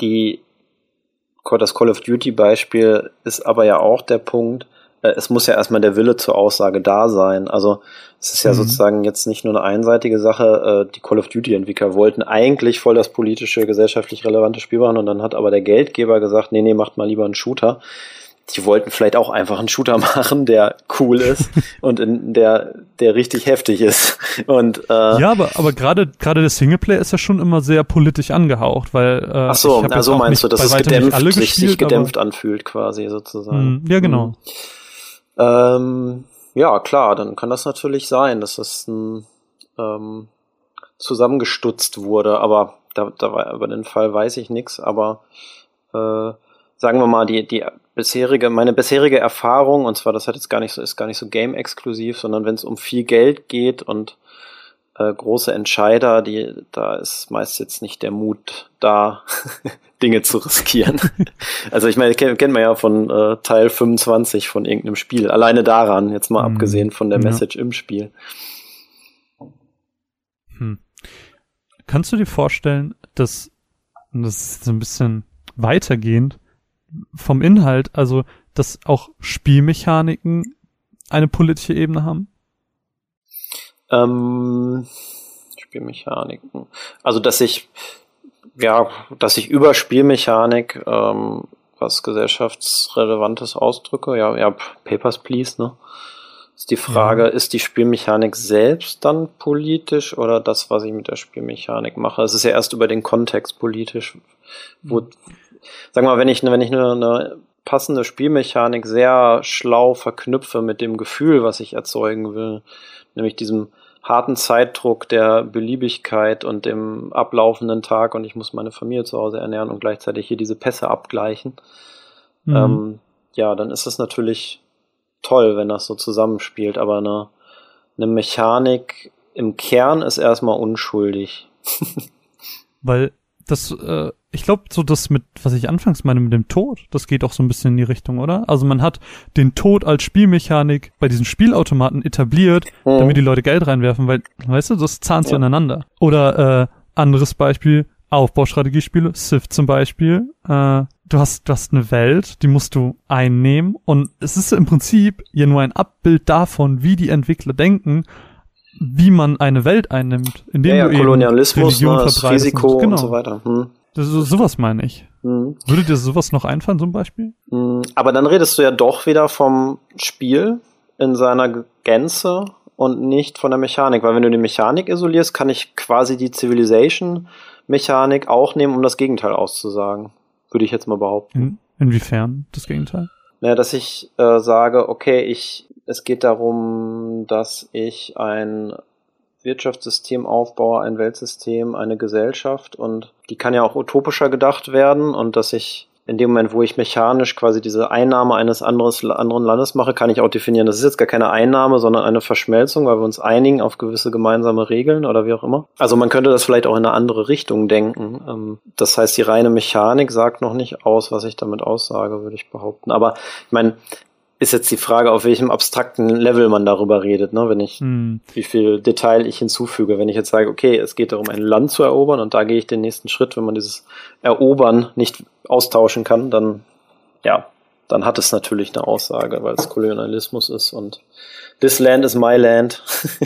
die das Call of Duty Beispiel ist aber ja auch der Punkt, äh, es muss ja erstmal der Wille zur Aussage da sein. Also es ist ja mhm. sozusagen jetzt nicht nur eine einseitige Sache. Äh, die Call of Duty Entwickler wollten eigentlich voll das politische, gesellschaftlich relevante Spiel machen und dann hat aber der Geldgeber gesagt, nee, nee, macht mal lieber einen Shooter die wollten vielleicht auch einfach einen Shooter <laughs> machen, der cool ist <laughs> und in der der richtig heftig ist. Und äh, ja, aber aber gerade gerade der Singleplayer ist ja schon immer sehr politisch angehaucht, weil äh, ach so, also meinst du, dass es gedämpft sich, gespielt, sich gedämpft anfühlt quasi sozusagen. Mh, ja, genau. Mhm. Ähm, ja, klar, dann kann das natürlich sein, dass das ein, ähm, zusammengestutzt wurde, aber da, da über den Fall weiß ich nichts, aber äh, sagen wir mal, die, die bisherige, meine bisherige Erfahrung, und zwar das hat jetzt gar nicht so, ist gar nicht so game-exklusiv, sondern wenn es um viel Geld geht und äh, große Entscheider, die, da ist meist jetzt nicht der Mut da, <laughs> Dinge zu riskieren. <laughs> also ich meine, kennt, kennt man ja von äh, Teil 25 von irgendeinem Spiel. Alleine daran, jetzt mal mhm. abgesehen von der Message ja. im Spiel. Hm. Kannst du dir vorstellen, dass, das ist so ein bisschen weitergehend, vom Inhalt, also dass auch Spielmechaniken eine politische Ebene haben? Ähm, Spielmechaniken. Also dass ich ja, dass ich über Spielmechanik ähm, was gesellschaftsrelevantes ausdrücke. Ja, ja, Papers Please, ne? Ist die Frage, ja. ist die Spielmechanik selbst dann politisch oder das, was ich mit der Spielmechanik mache? Es ist ja erst über den Kontext politisch, wo, mhm sag mal, wenn ich, wenn ich eine, eine passende Spielmechanik sehr schlau verknüpfe mit dem Gefühl, was ich erzeugen will, nämlich diesem harten Zeitdruck der Beliebigkeit und dem ablaufenden Tag und ich muss meine Familie zu Hause ernähren und gleichzeitig hier diese Pässe abgleichen, mhm. ähm, ja, dann ist es natürlich toll, wenn das so zusammenspielt, aber eine, eine Mechanik im Kern ist erstmal unschuldig. <laughs> Weil das, äh, ich glaube, so das mit, was ich anfangs meine mit dem Tod, das geht auch so ein bisschen in die Richtung, oder? Also man hat den Tod als Spielmechanik bei diesen Spielautomaten etabliert, Mhm. damit die Leute Geld reinwerfen, weil, weißt du, das zahnt Ja. aneinander. Oder äh, anderes Beispiel, Aufbaustrategiespiele, Civ zum Beispiel. Äh, du hast, du hast eine Welt, die musst du einnehmen und es ist im Prinzip ja nur ein Abbild davon, wie die Entwickler denken, wie man eine Welt einnimmt, indem Ja, ja, du eben Kolonialismus, Religion ne, verbreitest Risiko und, genau. und so weiter. Hm. Das, ist- sowas meine ich. Hm. Würde dir sowas noch einfallen, zum Beispiel? Hm, Aber dann redest du ja doch wieder vom Spiel in seiner Gänze und nicht von der Mechanik, weil wenn du die Mechanik isolierst, kann ich quasi die Civilization-Mechanik auch nehmen, um das Gegenteil auszusagen. Würde ich jetzt mal behaupten. In, inwiefern das Gegenteil? Naja, dass ich äh, sage, okay, ich, es geht darum, dass ich ein Wirtschaftssystem aufbaue, ein Weltsystem, eine Gesellschaft und die kann ja auch utopischer gedacht werden und dass ich in dem Moment, wo ich mechanisch quasi diese Einnahme eines anderes, anderen Landes mache, kann ich auch definieren, das ist jetzt gar keine Einnahme, sondern eine Verschmelzung, weil wir uns einigen auf gewisse gemeinsame Regeln oder wie auch immer. Also man könnte das vielleicht auch in eine andere Richtung denken. Ähm, Das heißt, die reine Mechanik sagt noch nicht aus, was ich damit aussage, würde ich behaupten. Aber ich meine, ist jetzt die Frage, auf welchem abstrakten Level man darüber redet, ne? wenn ich Hm. wie viel Detail ich hinzufüge. Wenn ich jetzt sage, okay, es geht darum, ein Land zu erobern und da gehe ich den nächsten Schritt, wenn man dieses Erobern nicht austauschen kann, dann, ja, dann hat es natürlich eine Aussage, weil es Kolonialismus ist und this land is my land.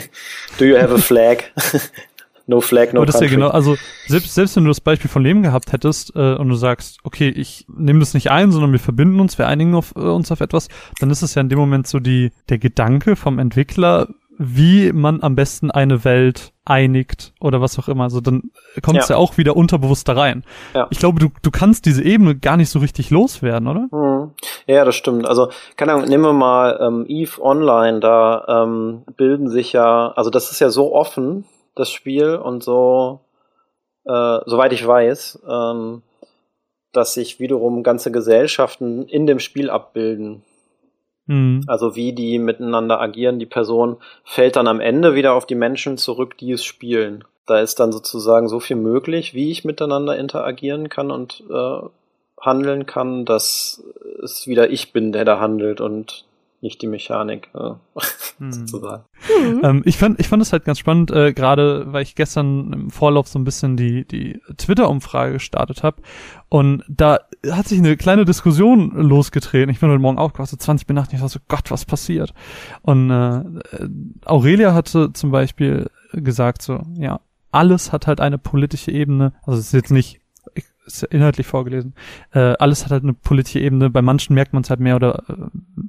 <laughs> Do you have a flag? <laughs> no flag, no Aber das ist ja country. genau, also selbst, selbst wenn du das Beispiel von Leben gehabt hättest äh, und du sagst, okay, ich nehme das nicht ein, sondern wir verbinden uns, wir einigen auf, äh, uns auf etwas, dann ist es ja in dem Moment so die der Gedanke vom Entwickler, wie man am besten eine Welt einigt oder was auch immer. Also dann kommt es ja. Ja. auch wieder unterbewusst da rein. Ja. Ich glaube, du, du kannst diese Ebene gar nicht so richtig loswerden, oder? Mhm. Ja, das stimmt. Also, keine Ahnung, nehmen wir mal ähm, Eve Online, da ähm, bilden sich ja, also das ist ja so offen, das Spiel, und so, äh, soweit ich weiß, ähm, dass sich wiederum ganze Gesellschaften in dem Spiel abbilden. Mhm. Also wie die miteinander agieren, die Person fällt dann am Ende wieder auf die Menschen zurück, die es spielen. Da ist dann sozusagen so viel möglich, wie ich miteinander interagieren kann und äh, handeln kann, dass es wieder ich bin, der da handelt und nicht die Mechanik, äh, Mhm. <laughs> sozusagen. Mhm. Ähm, ich fand, ich fand es halt ganz spannend, äh, gerade weil ich gestern im Vorlauf so ein bisschen die, die Twitter-Umfrage gestartet habe. Und da hat sich eine kleine Diskussion losgetreten. Ich bin heute Morgen aufgewacht, so 20 Minuten, ich war so, Gott, was passiert? Und äh, äh, Aurelia hatte zum Beispiel gesagt, so, ja, alles hat halt eine politische Ebene. Also es ist jetzt nicht ich- ist ja inhaltlich vorgelesen. Äh, alles hat halt eine politische Ebene. Bei manchen merkt man es halt mehr oder äh,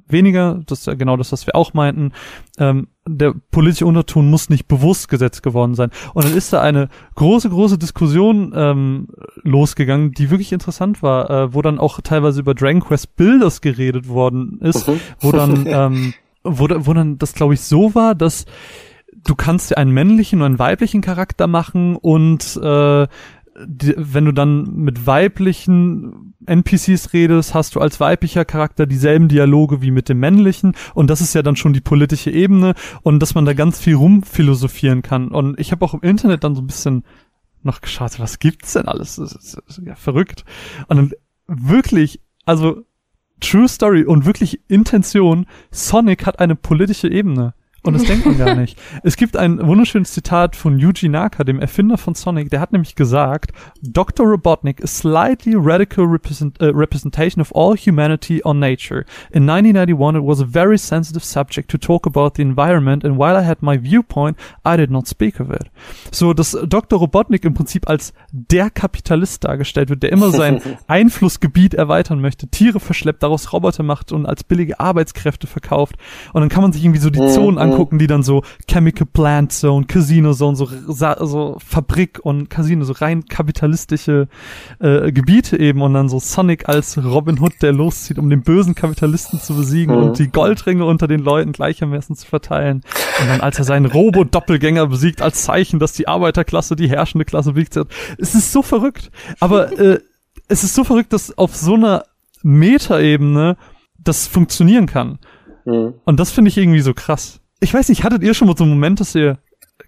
weniger. Das ist ja genau das, was wir auch meinten. Ähm, der politische Unterton muss nicht bewusst gesetzt geworden sein. Und dann ist da eine große, große Diskussion ähm, losgegangen, die wirklich interessant war, äh, wo dann auch teilweise über Dragon Quest Builders geredet worden ist, Mhm. wo dann, <laughs> ähm, wo, wo dann das, glaube ich, so war, dass du kannst dir einen männlichen und einen weiblichen Charakter machen und äh, wenn du dann mit weiblichen NPCs redest, hast du als weiblicher Charakter dieselben Dialoge wie mit dem männlichen und das ist ja dann schon die politische Ebene und dass man da ganz viel rumphilosophieren kann und ich habe auch im Internet dann so ein bisschen noch geschaut, was gibt's denn alles? Das ist, das ist ja verrückt. Und dann wirklich, also True Story und wirklich Intention, Sonic hat eine politische Ebene. Und das denkt man gar nicht. <laughs> Es gibt ein wunderschönes Zitat von Yuji Naka, dem Erfinder von Sonic, der hat nämlich gesagt, Dr. Robotnik, a slightly radical represent, uh, representation of all humanity on nature. In 1991 it was a very sensitive subject to talk about the environment and while I had my viewpoint, I did not speak of it. So, dass Dr. Robotnik im Prinzip als der Kapitalist dargestellt wird, der immer sein <laughs> Einflussgebiet erweitern möchte, Tiere verschleppt, daraus Roboter macht und als billige Arbeitskräfte verkauft. Und dann kann man sich irgendwie so die Mhm, Zonen mhm. Angucken, die dann so Chemical Plant Zone, Casino Zone, so, so Fabrik und Casino, so rein kapitalistische äh, Gebiete eben und dann so Sonic als Robin Hood, der loszieht, um den bösen Kapitalisten zu besiegen Mhm. und die Goldringe unter den Leuten gleichermaßen zu verteilen. Und dann als er seinen Robo-Doppelgänger besiegt, als Zeichen, dass die Arbeiterklasse die herrschende Klasse besiegt hat. Es ist so verrückt. Aber <laughs> äh, es ist so verrückt, dass auf so einer Metaebene das funktionieren kann. Mhm. Und das finde ich irgendwie so krass. Ich weiß nicht, hattet ihr schon mal so einen Moment, dass ihr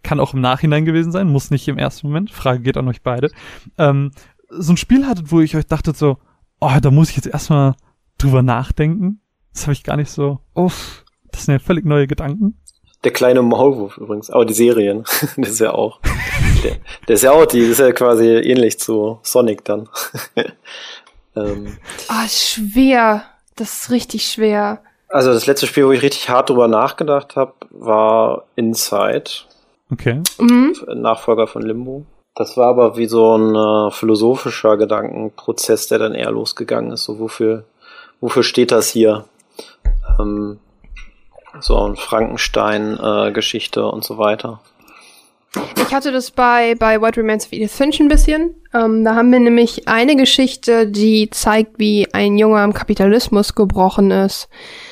kann auch im Nachhinein gewesen sein, muss nicht im ersten Moment. Frage geht an euch beide. Ähm, so ein Spiel hattet, wo ich euch dachtet so, oh, da muss ich jetzt erstmal drüber nachdenken. Das habe ich gar nicht so, uff, das sind ja völlig neue Gedanken. Der kleine Maulwurf übrigens, aber die Serien, <laughs> das ist ja auch, der, der ist ja auch, die ist ja quasi ähnlich zu Sonic dann. <laughs> ähm. Ah, schwer. Das ist richtig schwer. Also das letzte Spiel, wo ich richtig hart drüber nachgedacht habe, war Inside. Okay. Mhm. Nachfolger von Limbo. Das war aber wie so ein äh, philosophischer Gedankenprozess, der dann eher losgegangen ist. So wofür, wofür steht das hier? Ähm, so ein Frankenstein-Geschichte äh, und so weiter. Ich hatte das bei, bei What Remains of Edith Finch ein bisschen. Ähm, da haben wir nämlich eine Geschichte, die zeigt, wie ein Junge am Kapitalismus gebrochen ist.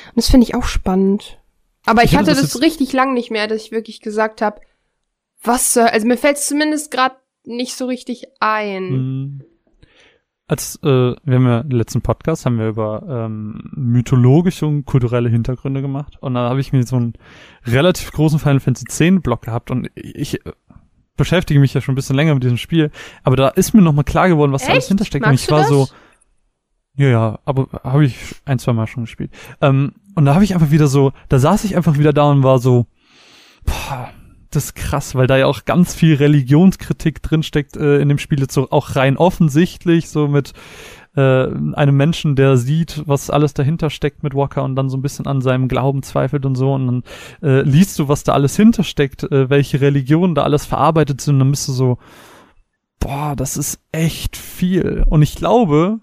Und das finde ich auch spannend. Aber ich, ich hatte das, das richtig lang nicht mehr, dass ich wirklich gesagt habe, was, also mir fällt es zumindest gerade nicht so richtig ein. Mhm als äh, wir haben ja im letzten Podcast haben wir über ähm, mythologische und kulturelle Hintergründe gemacht und da habe ich mir so einen relativ großen Final Fantasy X Block gehabt und ich äh, beschäftige mich ja schon ein bisschen länger mit diesem Spiel, aber da ist mir noch mal klar geworden, was Echt? da alles hintersteckt Magst und ich war das? so ja, ja, aber habe ich ein, zwei Mal schon gespielt. Ähm, und da habe ich einfach wieder so, da saß ich einfach wieder da und war so, boah, das ist krass, weil da ja auch ganz viel Religionskritik drinsteckt äh, in dem Spiel, jetzt so auch rein offensichtlich, so mit äh, einem Menschen, der sieht, was alles dahinter steckt mit Walker und dann so ein bisschen an seinem Glauben zweifelt und so und dann äh, liest du, was da alles hintersteckt, äh, welche Religionen da alles verarbeitet sind und dann bist du so, boah, das ist echt viel. Und ich glaube,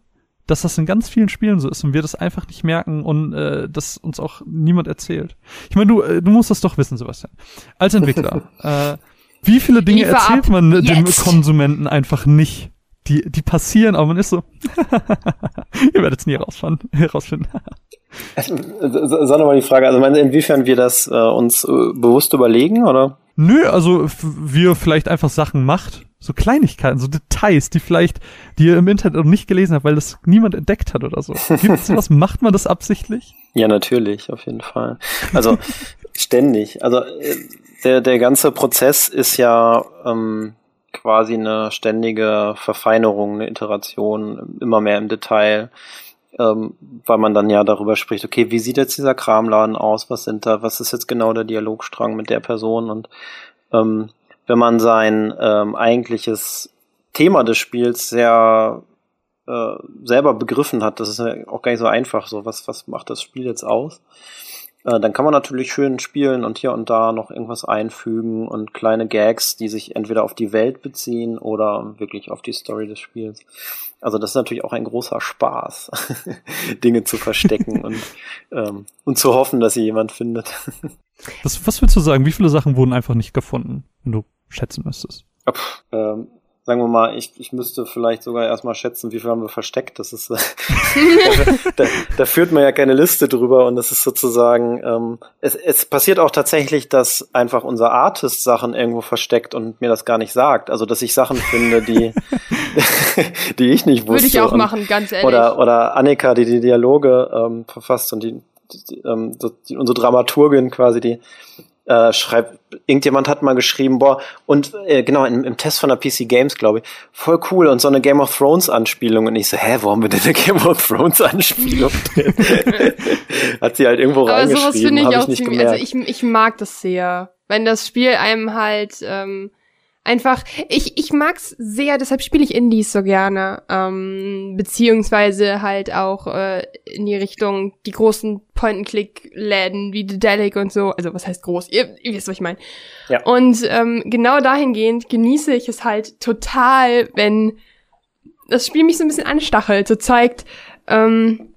dass das in ganz vielen Spielen so ist und wir das einfach nicht merken und äh, das uns auch niemand erzählt. Ich meine, du, äh, du musst das doch wissen, Sebastian. Als Entwickler, <laughs> äh, wie viele Dinge Liefer erzählt man äh, dem Jetzt. Konsumenten einfach nicht? Die, die passieren, aber man ist so, <laughs> ihr werdet es nie herausfinden. herausfinden. <laughs> Sag nochmal die Frage, also meinst du, inwiefern wir das äh, uns äh, bewusst überlegen, oder? Nö, also wie ihr vielleicht einfach Sachen macht, so Kleinigkeiten, so Details, die vielleicht, die ihr im Internet noch nicht gelesen habt, weil das niemand entdeckt hat oder so. Gibt's sowas? <laughs> Macht man das absichtlich? Ja, natürlich, auf jeden Fall. Also ständig. Also äh, der, der ganze Prozess ist ja ähm, quasi eine ständige Verfeinerung, eine Iteration, immer mehr im Detail, ähm, weil man dann ja darüber spricht, okay, wie sieht jetzt dieser Kramladen aus, was sind da, was ist jetzt genau der Dialogstrang mit der Person und ähm, wenn man sein ähm, eigentliches Thema des Spiels sehr äh, selber begriffen hat, das ist ja auch gar nicht so einfach, so was, was macht das Spiel jetzt aus? Äh, dann kann man natürlich schön spielen und hier und da noch irgendwas einfügen und kleine Gags, die sich entweder auf die Welt beziehen oder wirklich auf die Story des Spiels. Also das ist natürlich auch ein großer Spaß, <laughs> Dinge zu verstecken und, <laughs> ähm, und zu hoffen, dass sie jemand findet. <laughs> Was, was würdest du sagen? Wie viele Sachen wurden einfach nicht gefunden, wenn du schätzen müsstest? Pff, ähm, sagen wir mal, ich, ich müsste vielleicht sogar erstmal schätzen, wie viel haben wir versteckt. Das ist, <laughs> äh, da, da führt man ja keine Liste drüber und das ist sozusagen, ähm, es, es passiert auch tatsächlich, dass einfach unser Artist Sachen irgendwo versteckt und mir das gar nicht sagt. Also, dass ich Sachen finde, die, <laughs> die ich nicht wusste. Würde ich auch und, machen, ganz ehrlich. Oder, oder Annika, die die Dialoge ähm, verfasst und die, die, ähm, so, die unsere Dramaturgin quasi, die äh, schreibt, irgendjemand hat mal geschrieben, boah, und äh, genau, im, im Test von der PC Games, glaube ich, voll cool und so eine Game of Thrones Anspielung und ich so, hä, wo haben wir denn eine <laughs> Game of Thrones Anspielung drin? <laughs> hat sie halt irgendwo Aber sowas reingeschrieben, finde ich auch ich nicht ziemlich, gemerkt. also ich, ich mag das sehr. Wenn das Spiel einem halt ähm, einfach, ich, ich mag's sehr, deshalb spiele ich Indies so gerne. Ähm, beziehungsweise halt auch äh, in die Richtung die großen Point-and-Click-Läden wie Dedelic und so. Also was heißt groß? Ihr, ihr wisst, was ich meine. Ja. Und ähm, genau dahingehend genieße ich es halt total, wenn das Spiel mich so ein bisschen anstachelt, so zeigt, ähm,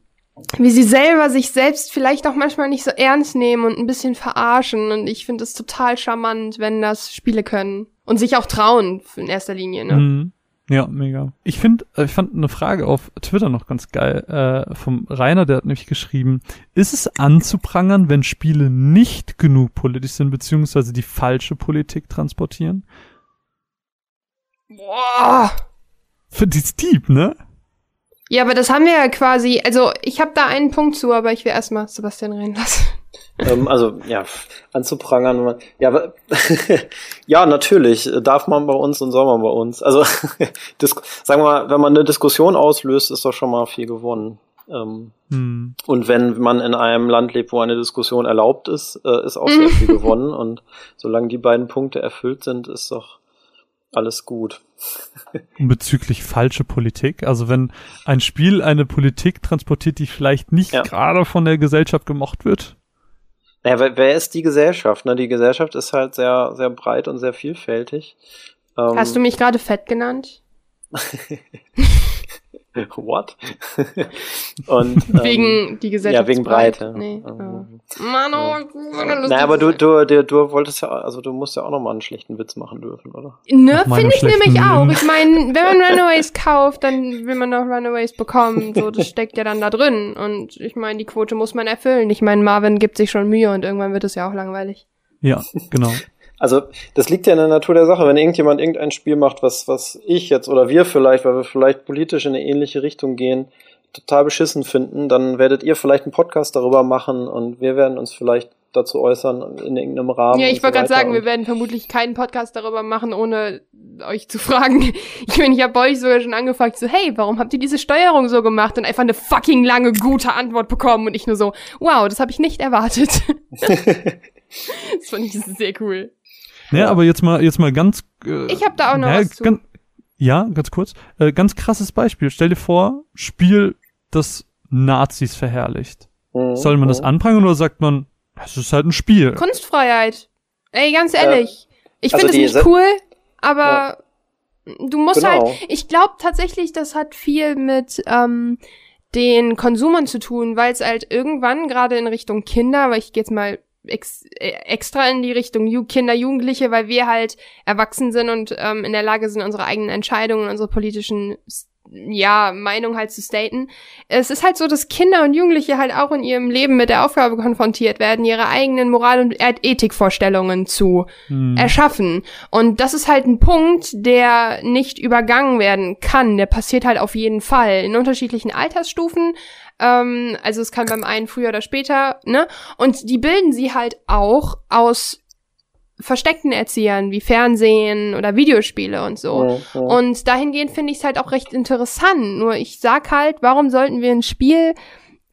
wie sie selber sich selbst vielleicht auch manchmal nicht so ernst nehmen und ein bisschen verarschen. Und ich finde es total charmant, wenn das Spiele können. Und sich auch trauen, in erster Linie, ne? Mhm. Ja, mega. Ich finde, ich fand eine Frage auf Twitter noch ganz geil äh, vom Rainer, der hat nämlich geschrieben: Ist es anzuprangern, wenn Spiele nicht genug politisch sind beziehungsweise die falsche Politik transportieren? Boah. Für die ist deep, ne? Ja, aber das haben wir ja quasi, also ich habe da einen Punkt zu, aber ich will erstmal Sebastian reinlassen. ähm, also ja, anzuprangern. Ja, <laughs> ja, natürlich darf man bei uns und soll man bei uns. Also <laughs> sagen wir mal, wenn man eine Diskussion auslöst, ist doch schon mal viel gewonnen. Ähm, hm. Und wenn man in einem Land lebt, wo eine Diskussion erlaubt ist, äh, ist auch sehr <laughs> viel gewonnen. Und solange die beiden Punkte erfüllt sind, ist doch alles gut. Und <laughs> bezüglich falsche Politik, also wenn ein Spiel eine Politik transportiert, die vielleicht nicht ja. gerade von der Gesellschaft gemocht wird. Naja, wer, wer ist die Gesellschaft? Ne? Die Gesellschaft ist halt sehr, sehr breit und sehr vielfältig. Ähm, Hast du mich gerade fett genannt? <laughs> <laughs> What? <laughs> und, ähm, wegen die Gesellschaft. Ja, wegen Breite. Nee. Ähm, oh. Mano, ja. naja, aber du, du, du, du wolltest ja, also du musst ja auch nochmal einen schlechten Witz machen dürfen, oder? Ne, finde ich nämlich auch. Ich meine, wenn man Runaways kauft, dann will man auch Runaways bekommen. So, das <laughs> steckt ja dann da drin. Und ich meine, die Quote muss man erfüllen. Ich meine, Marvin gibt sich schon Mühe und irgendwann wird es ja auch langweilig. Ja, genau. Also das liegt ja in der Natur der Sache. Wenn irgendjemand irgendein Spiel macht, was, was ich jetzt oder wir vielleicht, weil wir vielleicht politisch in eine ähnliche Richtung gehen, total beschissen finden, dann werdet ihr vielleicht einen Podcast darüber machen und wir werden uns vielleicht dazu äußern in irgendeinem Rahmen. Ja, ich wollte so gerade sagen, wir werden vermutlich keinen Podcast darüber machen, ohne euch zu fragen. <laughs> Ich meine, ich habe euch sogar schon angefragt, so, hey, warum habt ihr diese Steuerung so gemacht? Und einfach eine fucking lange, gute Antwort bekommen und ich nur so, wow, das habe ich nicht erwartet. <laughs> <laughs> das fand ich sehr cool. Ja, aber jetzt mal, jetzt mal ganz. Äh, ich habe da auch noch ja, was zu. Ganz, ja, ganz kurz. Äh, ganz krasses Beispiel. Stell dir vor, Spiel, das Nazis verherrlicht. Mhm. Soll man das anprangern oder sagt man, es ist halt ein Spiel? Kunstfreiheit. Ey, ganz ehrlich. Ja. Ich also finde es nicht cool, aber ja. du musst genau. halt. Ich glaube tatsächlich, das hat viel mit ähm, den Konsumern zu tun, weil es halt irgendwann gerade in Richtung Kinder, weil ich jetzt mal ex äh, extra in die Richtung Kinder, Jugendliche, weil wir halt erwachsen sind und ähm, in der Lage sind, unsere eigenen Entscheidungen, unsere politischen ja, Meinung halt zu staten. Es ist halt so, dass Kinder und Jugendliche halt auch in ihrem Leben mit der Aufgabe konfrontiert werden, ihre eigenen Moral- und Ethikvorstellungen zu hm. erschaffen. Und das ist halt ein Punkt, der nicht übergangen werden kann. Der passiert halt auf jeden Fall in unterschiedlichen Altersstufen, ähm, also es kann beim einen früher oder später, ne? Und die bilden sie halt auch aus versteckten Erziehern wie Fernsehen oder Videospiele und so. Ja, ja. Und dahingehend finde ich es halt auch recht interessant. Nur ich sag halt, warum sollten wir ein Spiel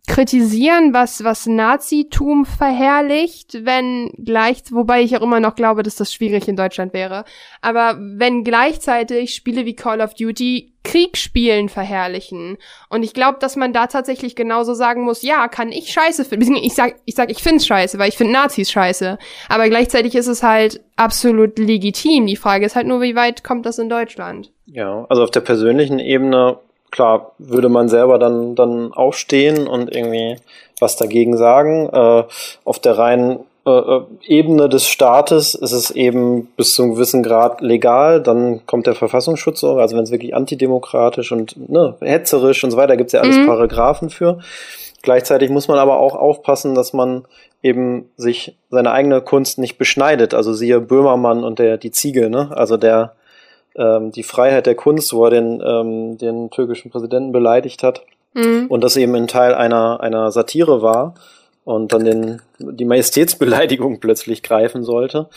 kritisieren, was, was Nazitum verherrlicht, wenn gleich, wobei ich auch immer noch glaube, dass das schwierig in Deutschland wäre. Aber wenn gleichzeitig Spiele wie Call of Duty Kriegsspielen verherrlichen. Und ich glaube, dass man da tatsächlich genauso sagen muss, ja, kann ich scheiße finden. Ich sag, ich sag, ich find's scheiße, weil ich finde Nazis scheiße. Aber gleichzeitig ist es halt absolut legitim. Die Frage ist halt nur, wie weit kommt das in Deutschland? Ja, also auf der persönlichen Ebene klar, würde man selber dann, dann aufstehen und irgendwie was dagegen sagen. Äh, auf der reinen äh, äh, Ebene des Staates ist es eben bis zu einem gewissen Grad legal, dann kommt der Verfassungsschutz, also wenn es wirklich antidemokratisch und ne, hetzerisch und so weiter, gibt es ja alles mhm. Paragraphen für. Gleichzeitig muss man aber auch aufpassen, dass man eben sich seine eigene Kunst nicht beschneidet. Also siehe Böhmermann und der die Ziege, ne? Also der ähm, die Freiheit der Kunst, wo er den, ähm, den türkischen Präsidenten beleidigt hat. Mhm. Und das eben ein Teil einer, einer Satire war und dann den, die Majestätsbeleidigung <laughs> plötzlich greifen sollte.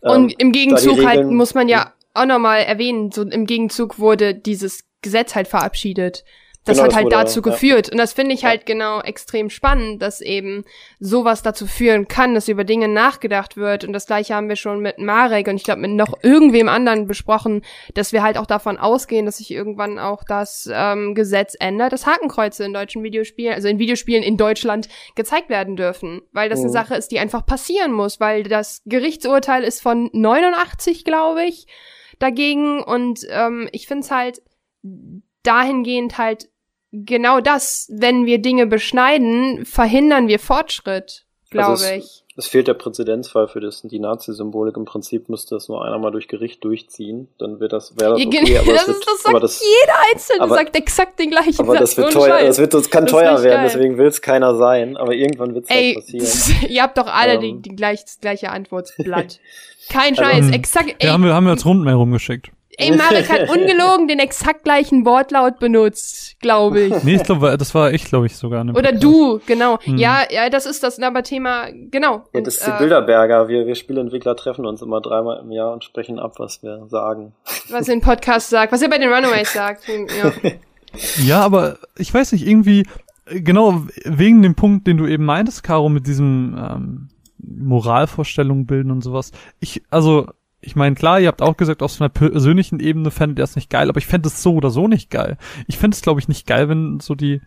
Und ähm, im Gegenzug halt muss man ja auch nochmal erwähnen, so im Gegenzug wurde dieses Gesetz halt verabschiedet. Das genau, hat halt dazu wurde, geführt. Ja. Und das finde ich halt genau extrem spannend, dass eben sowas dazu führen kann, dass über Dinge nachgedacht wird. Und das gleiche haben wir schon mit Marek und ich glaube mit noch irgendwem anderen besprochen, dass wir halt auch davon ausgehen, dass sich irgendwann auch das ähm, Gesetz ändert, dass Hakenkreuze in deutschen Videospielen, also in Videospielen in Deutschland gezeigt werden dürfen. Weil das mhm. eine Sache ist, die einfach passieren muss, weil das Gerichtsurteil ist von 89, glaube ich, dagegen. Und ähm, ich finde es halt dahingehend halt genau das, wenn wir Dinge beschneiden, verhindern wir Fortschritt, glaube also ich. Es fehlt der Präzedenzfall für das, die Nazi-Symbolik. Im Prinzip müsste das nur einer mal durch Gericht durchziehen. Dann wird das, wäre das okay. Aber das, das, wird, das sagt das, jeder Einzelne, aber, sagt exakt den gleichen Aber Satz. das wird teuer, das wird, das kann das teuer werden, geil. deswegen will es keiner sein. Aber irgendwann wird es halt passieren. ihr habt doch alle ähm. die, die gleich, das gleiche Antwortblatt. <laughs> Kein also, Scheiß, also, exakt. Ey, ja, haben wir, haben wir als Rundmail rumgeschickt. Ey, Marek hat <laughs> ungelogen den exakt gleichen Wortlaut benutzt, glaube ich. Nee, ich glaube, das war ich, glaube ich, sogar. dem Oder Podcast. du, genau. Hm. Ja, ja, das ist das aber Thema, genau. Ja, Und, das ist die äh, Bilderberger. Wir, wir Spieleentwickler treffen uns immer dreimal im Jahr und sprechen ab, was wir sagen. was in Podcast sagt, was er bei den Runaways <laughs> sagt. Ja. Ja, aber ich weiß nicht, irgendwie, äh, genau wegen dem Punkt, den du eben meintest, Caro, mit diesem ähm, Moralvorstellungen bilden und sowas. Ich, also, ich meine, klar, ihr habt auch gesagt, aus einer persönlichen Ebene fändet ihr es nicht geil, aber ich fände es so oder so nicht geil. Ich fände es, glaube ich, nicht geil, wenn so die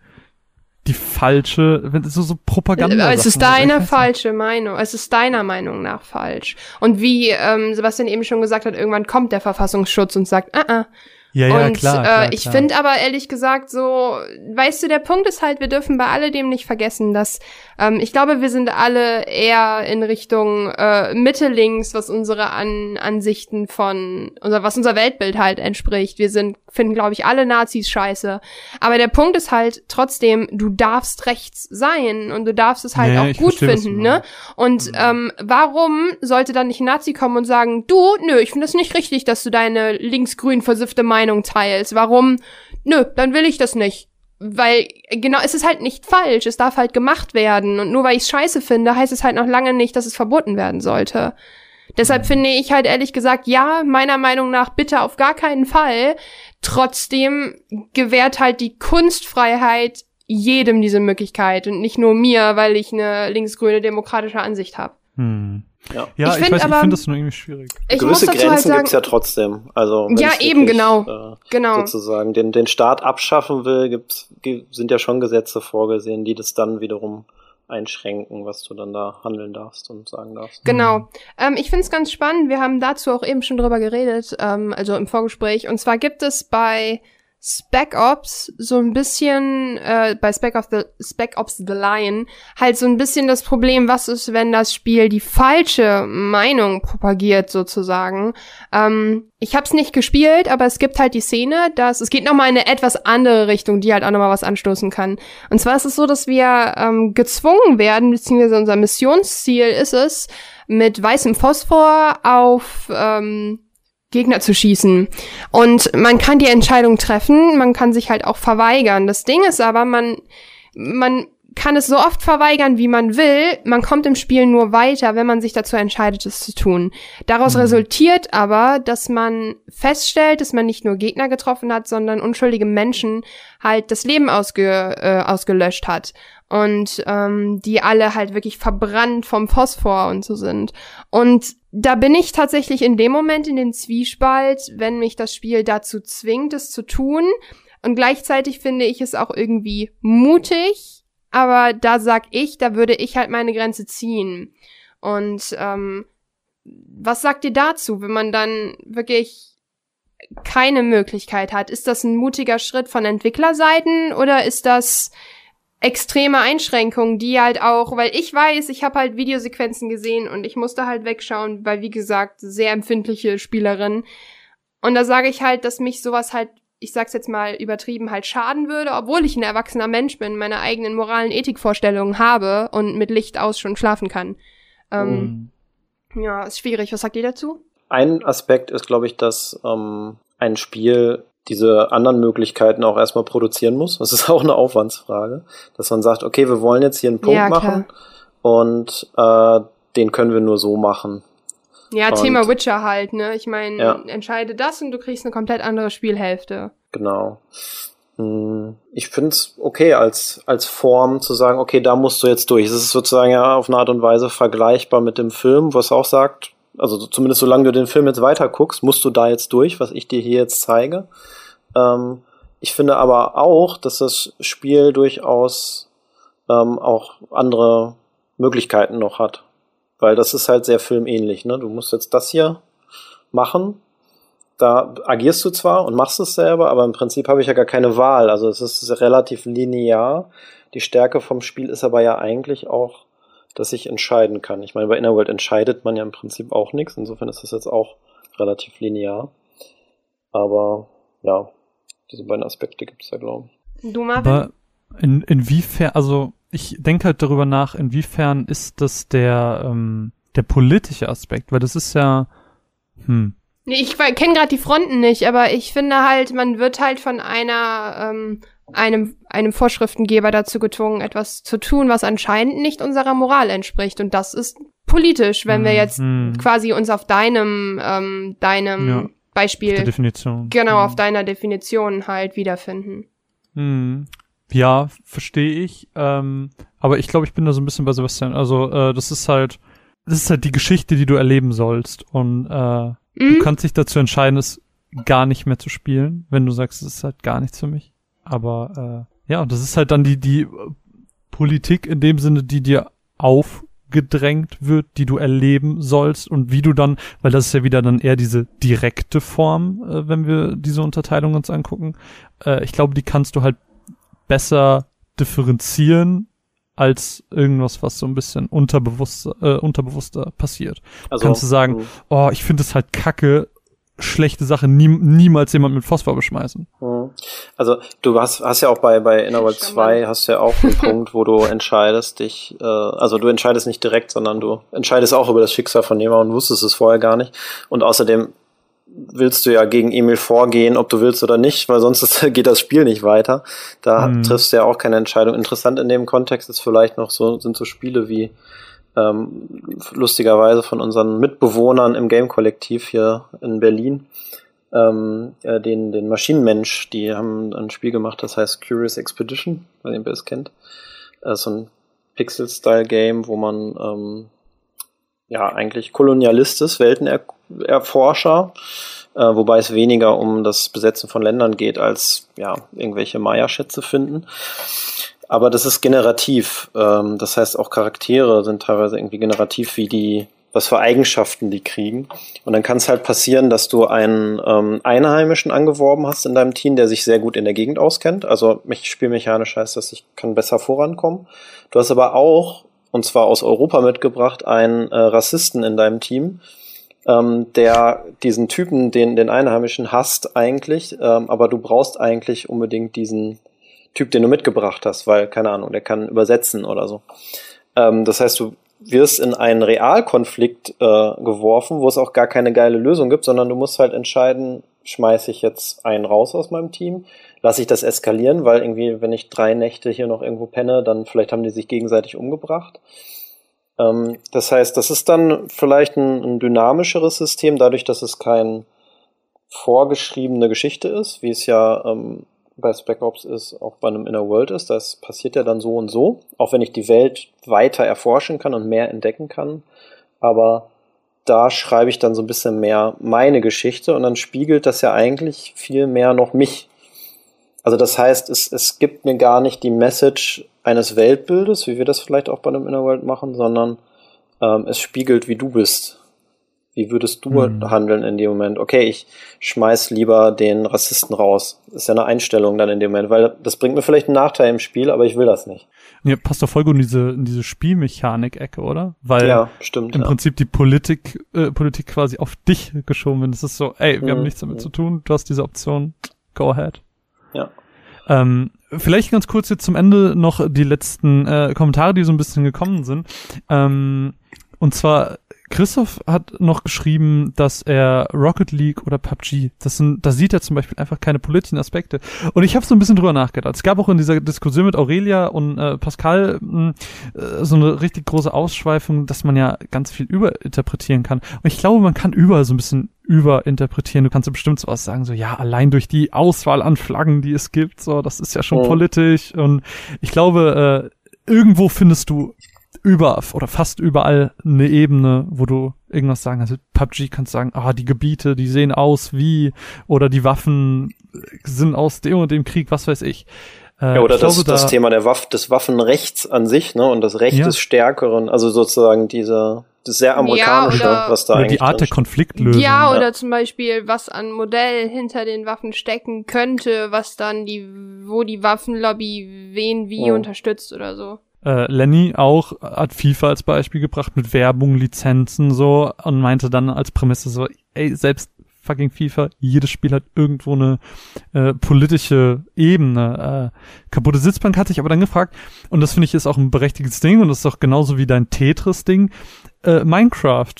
die falsche, wenn so, so Propaganda es ist deine falsche Meinung. Es ist deiner Meinung nach falsch. Und wie ähm, Sebastian eben schon gesagt hat, irgendwann kommt der Verfassungsschutz und sagt, ah, ah. Ja, ja, und klar, äh, klar, ich finde aber ehrlich gesagt so, weißt du, der Punkt ist halt, wir dürfen bei alledem nicht vergessen, dass ähm, ich glaube, wir sind alle eher in Richtung äh, Mitte links, was unsere An Ansichten von, unser, was unser Weltbild halt entspricht. Wir sind, finden, glaube ich, alle Nazis scheiße. Aber der Punkt ist halt trotzdem, du darfst rechts sein und du darfst es halt Ja, auch gut verstehe, finden, ne? Und ähm, warum sollte dann nicht ein Nazi kommen und sagen, du, nö, ich finde es nicht richtig, dass du deine linksgrün versiffte Meinung teilst. Warum? Nö, dann will ich das nicht. Weil, genau, es ist halt nicht falsch, es darf halt gemacht werden. Und nur weil ich es scheiße finde, heißt es halt noch lange nicht, dass es verboten werden sollte. Deshalb finde ich halt ehrlich gesagt, ja, meiner Meinung nach bitte auf gar keinen Fall. Trotzdem gewährt halt die Kunstfreiheit jedem diese Möglichkeit und nicht nur mir, weil ich eine linksgrüne demokratische Ansicht habe. Hm. Ja. Ja, Ich ich, find finde das nur irgendwie schwierig. Ich Gewisse Grenzen halt sagen, gibt's ja trotzdem. Also wenn Ja, eben, wirklich, genau. Äh, genau. sozusagen den, den Staat abschaffen will, gibt's, gi- sind ja schon Gesetze vorgesehen, die das dann wiederum einschränken, was du dann da handeln darfst und sagen darfst. Genau. Ähm, ich finde es ganz spannend. Wir haben dazu auch eben schon drüber geredet, ähm, also im Vorgespräch. Und zwar gibt es bei Spec Ops so ein bisschen, äh, bei Spec, of the, Spec Ops The Lion, halt so ein bisschen das Problem, was ist, wenn das Spiel die falsche Meinung propagiert, sozusagen. Ähm, ich habe es nicht gespielt, aber es gibt halt die Szene, dass es geht nochmal in eine etwas andere Richtung, die halt auch nochmal was anstoßen kann. Und zwar ist es so, dass wir ähm, gezwungen werden, beziehungsweise unser Missionsziel ist es, mit weißem Phosphor auf ähm, Gegner zu schießen. Und man kann die Entscheidung treffen, man kann sich halt auch verweigern. Das Ding ist aber, man, man kann es so oft verweigern, wie man will. Man kommt im Spiel nur weiter, wenn man sich dazu entscheidet, es zu tun. Daraus Mhm. resultiert aber, dass man feststellt, dass man nicht nur Gegner getroffen hat, sondern unschuldige Menschen halt das Leben ausge, äh, ausgelöscht hat. Und ähm, die alle halt wirklich verbrannt vom Phosphor und so sind. Und da bin ich tatsächlich in dem Moment in den Zwiespalt, wenn mich das Spiel dazu zwingt, es zu tun. Und gleichzeitig finde ich es auch irgendwie mutig, aber da sag ich, da würde ich halt meine Grenze ziehen. Und ähm, was sagt ihr dazu, wenn man dann wirklich keine Möglichkeit hat? Ist das ein mutiger Schritt von Entwicklerseiten oder ist das extreme Einschränkungen, die halt auch, weil ich weiß, ich habe halt Videosequenzen gesehen und ich musste halt wegschauen, weil wie gesagt, sehr empfindliche Spielerin. Und da sage ich halt, dass mich sowas halt, ich sag's jetzt mal übertrieben, halt schaden würde, obwohl ich ein erwachsener Mensch bin, meine eigenen moralen Ethikvorstellungen habe und mit Licht aus schon schlafen kann. Ähm, Hm. Ja, ist schwierig. Was sagt ihr dazu? Ein Aspekt ist, glaube ich, dass ähm, ein Spiel diese anderen Möglichkeiten auch erstmal produzieren muss. Das ist <laughs> auch eine Aufwandsfrage, dass man sagt, okay, wir wollen jetzt hier einen Punkt Ja, machen und äh, den können wir nur so machen. Ja, Und- Thema Witcher halt, ne? Ich meine, Ja. entscheide das und du kriegst eine komplett andere Spielhälfte. Genau. Hm, Ich finde es okay als, als Form zu sagen, okay, da musst du jetzt durch. Es ist sozusagen ja auf eine Art und Weise vergleichbar mit dem Film, was auch sagt, also zumindest solange du den Film jetzt weiter guckst, musst du da jetzt durch, was ich dir hier jetzt zeige. Ähm, ich finde aber auch, dass das Spiel durchaus ähm, auch andere Möglichkeiten noch hat. Weil das ist halt sehr filmähnlich, ne? Du musst jetzt das hier machen, da agierst du zwar und machst es selber, aber im Prinzip habe ich ja gar keine Wahl. Also es ist relativ linear. Die Stärke vom Spiel ist aber ja eigentlich auch, dass ich entscheiden kann. Ich meine, bei Inner World entscheidet man ja im Prinzip auch nichts. Insofern ist das jetzt auch relativ linear. Aber ja, diese beiden Aspekte gibt es ja, glaube ich. Du, Marvin? Aber in, inwiefern, also ich denke halt darüber nach, inwiefern ist das der, ähm, der politische Aspekt, weil das ist ja, hm, Nee, ich kenne gerade die Fronten nicht, aber ich finde halt, man wird halt von einer ähm, einem einem Vorschriftengeber dazu gezwungen, etwas zu tun, was anscheinend nicht unserer Moral entspricht. Und das ist politisch, wenn wir Hm, jetzt hm. quasi uns auf deinem ähm, deinem Ja, Beispiel Die Definition. genau Hm. auf deiner Definition halt wiederfinden. Hm. Ja, verstehe ich. Ähm, aber ich glaube, ich bin da so ein bisschen bei Sebastian. Also, äh, das ist halt, das ist halt die Geschichte, die du erleben sollst. Und äh, du Mhm. kannst dich dazu entscheiden, es gar nicht mehr zu spielen, wenn du sagst, es ist halt gar nichts für mich. Aber äh, ja, das ist halt dann die, die äh, Politik in dem Sinne, die dir aufgedrängt wird, die du erleben sollst und wie du dann, weil das ist ja wieder dann eher diese direkte Form, äh, wenn wir diese Unterteilung uns angucken. Äh, ich glaube, die kannst du halt besser differenzieren als irgendwas, was so ein bisschen unterbewusster, äh, unterbewusster passiert. Also, Kannst du sagen, mh, Oh, ich finde es halt kacke, schlechte Sache, nie, niemals jemand mit Phosphor beschmeißen. mh. Also du hast, hast ja auch bei, bei Innerworld Stimmt. 2 hast du ja auch einen <laughs> Punkt, wo du entscheidest dich, äh, also du entscheidest nicht direkt, sondern du entscheidest auch über das Schicksal von jemandem und wusstest es vorher gar nicht. Und außerdem willst du ja gegen Emil vorgehen, ob du willst oder nicht, weil sonst ist, <laughs> geht das Spiel nicht weiter. Da Mhm. triffst du ja auch keine Entscheidung. Interessant in dem Kontext ist vielleicht noch so, sind so Spiele wie ähm, lustigerweise von unseren Mitbewohnern im Game-Kollektiv hier in Berlin, ähm, äh, den, den Maschinenmensch, die haben ein Spiel gemacht, das heißt Curious Expedition, weil ihr es kennt. Ist so ein Pixel-Style-Game, wo man ähm, ja eigentlich Kolonialist ist, Weltenerforscher, äh, wobei es weniger um das Besetzen von Ländern geht, als ja irgendwelche Maya-Schätze finden. Aber das ist generativ. Ähm, das heißt, auch Charaktere sind teilweise irgendwie generativ, wie die, was für Eigenschaften die kriegen. Und dann kann es halt passieren, dass du einen ähm, Einheimischen angeworben hast in deinem Team, der sich sehr gut in der Gegend auskennt. Also mich spielmechanisch heißt das, ich kann besser vorankommen. Du hast aber auch, und zwar aus Europa mitgebracht, einen äh, Rassisten in deinem Team, ähm, der diesen Typen, den, den Einheimischen hasst eigentlich, ähm, aber du brauchst eigentlich unbedingt diesen Typ, den du mitgebracht hast, weil, keine Ahnung, der kann übersetzen oder so. Ähm, das heißt, du wirst in einen Realkonflikt äh, geworfen, wo es auch gar keine geile Lösung gibt, sondern du musst halt entscheiden, schmeiße ich jetzt einen raus aus meinem Team, lasse ich das eskalieren, weil irgendwie, wenn ich drei Nächte hier noch irgendwo penne, dann vielleicht haben die sich gegenseitig umgebracht. Ähm, das heißt, das ist dann vielleicht ein, ein dynamischeres System, dadurch, dass es kein vorgeschriebene Geschichte ist, wie es ja ähm, bei Spec Ops ist, auch bei einem Inner World ist. Das passiert ja dann so und so, auch wenn ich die Welt weiter erforschen kann und mehr entdecken kann. Aber da schreibe ich dann so ein bisschen mehr meine Geschichte und dann spiegelt das ja eigentlich viel mehr noch mich. Also das heißt, es, es gibt mir gar nicht die Message eines Weltbildes, wie wir das vielleicht auch bei einem Inner World machen, sondern ähm, es spiegelt, wie du bist. Wie würdest du Mhm. handeln in dem Moment? Okay, ich schmeiß lieber den Rassisten raus. Ist ja eine Einstellung dann in dem Moment, weil das bringt mir vielleicht einen Nachteil im Spiel, aber ich will das nicht. Ja, passt doch voll gut in diese, in diese Spielmechanik-Ecke, oder? Weil ja, stimmt. im ja. Prinzip die Politik, äh, Politik quasi auf dich geschoben wird. Es ist so, ey, wir Mhm. haben nichts damit zu tun, du hast diese Option, go ahead. Ja. Ähm, vielleicht ganz kurz jetzt zum Ende noch die letzten äh, Kommentare, die so ein bisschen gekommen sind. Ähm, und zwar Christoph hat noch geschrieben, dass er Rocket League oder PUBG, das sind, da sieht er zum Beispiel einfach keine politischen Aspekte. Und ich habe so ein bisschen drüber nachgedacht. Es gab auch in dieser Diskussion mit Aurelia und äh, Pascal mh, äh, so eine richtig große Ausschweifung, dass man ja ganz viel überinterpretieren kann. Und ich glaube, man kann überall so ein bisschen überinterpretieren. Du kannst ja bestimmt sowas sagen, so ja, allein durch die Auswahl an Flaggen, die es gibt, so, das ist ja schon Mhm. politisch. Und ich glaube, äh, irgendwo findest du über oder fast überall eine Ebene, wo du irgendwas sagen kannst. PUBG kannst sagen, ah, die Gebiete, die sehen aus wie, oder die Waffen sind aus dem und dem Krieg, was weiß ich. Äh, Ja, oder ich das, glaube, das da- Thema der Waff, des Waffenrechts an sich, ne? Und das Recht Ja. des Stärkeren, also sozusagen diese, das sehr amerikanische, oder- was da oder eigentlich die Art der. Konfliktlösung. Ja, ja. oder zum Beispiel, was an Modell hinter den Waffen stecken könnte, was dann die, wo die Waffenlobby wen wie Ja. unterstützt oder so. Äh, Lenny auch hat FIFA als Beispiel gebracht mit Werbung, Lizenzen so und meinte dann als Prämisse so, ey, selbst fucking FIFA, jedes Spiel hat irgendwo eine äh, politische Ebene. Äh, kaputte Sitzbank hatte ich aber dann gefragt und das finde ich ist auch ein berechtigtes Ding und das ist auch genauso wie dein Tetris-Ding. Äh, Minecraft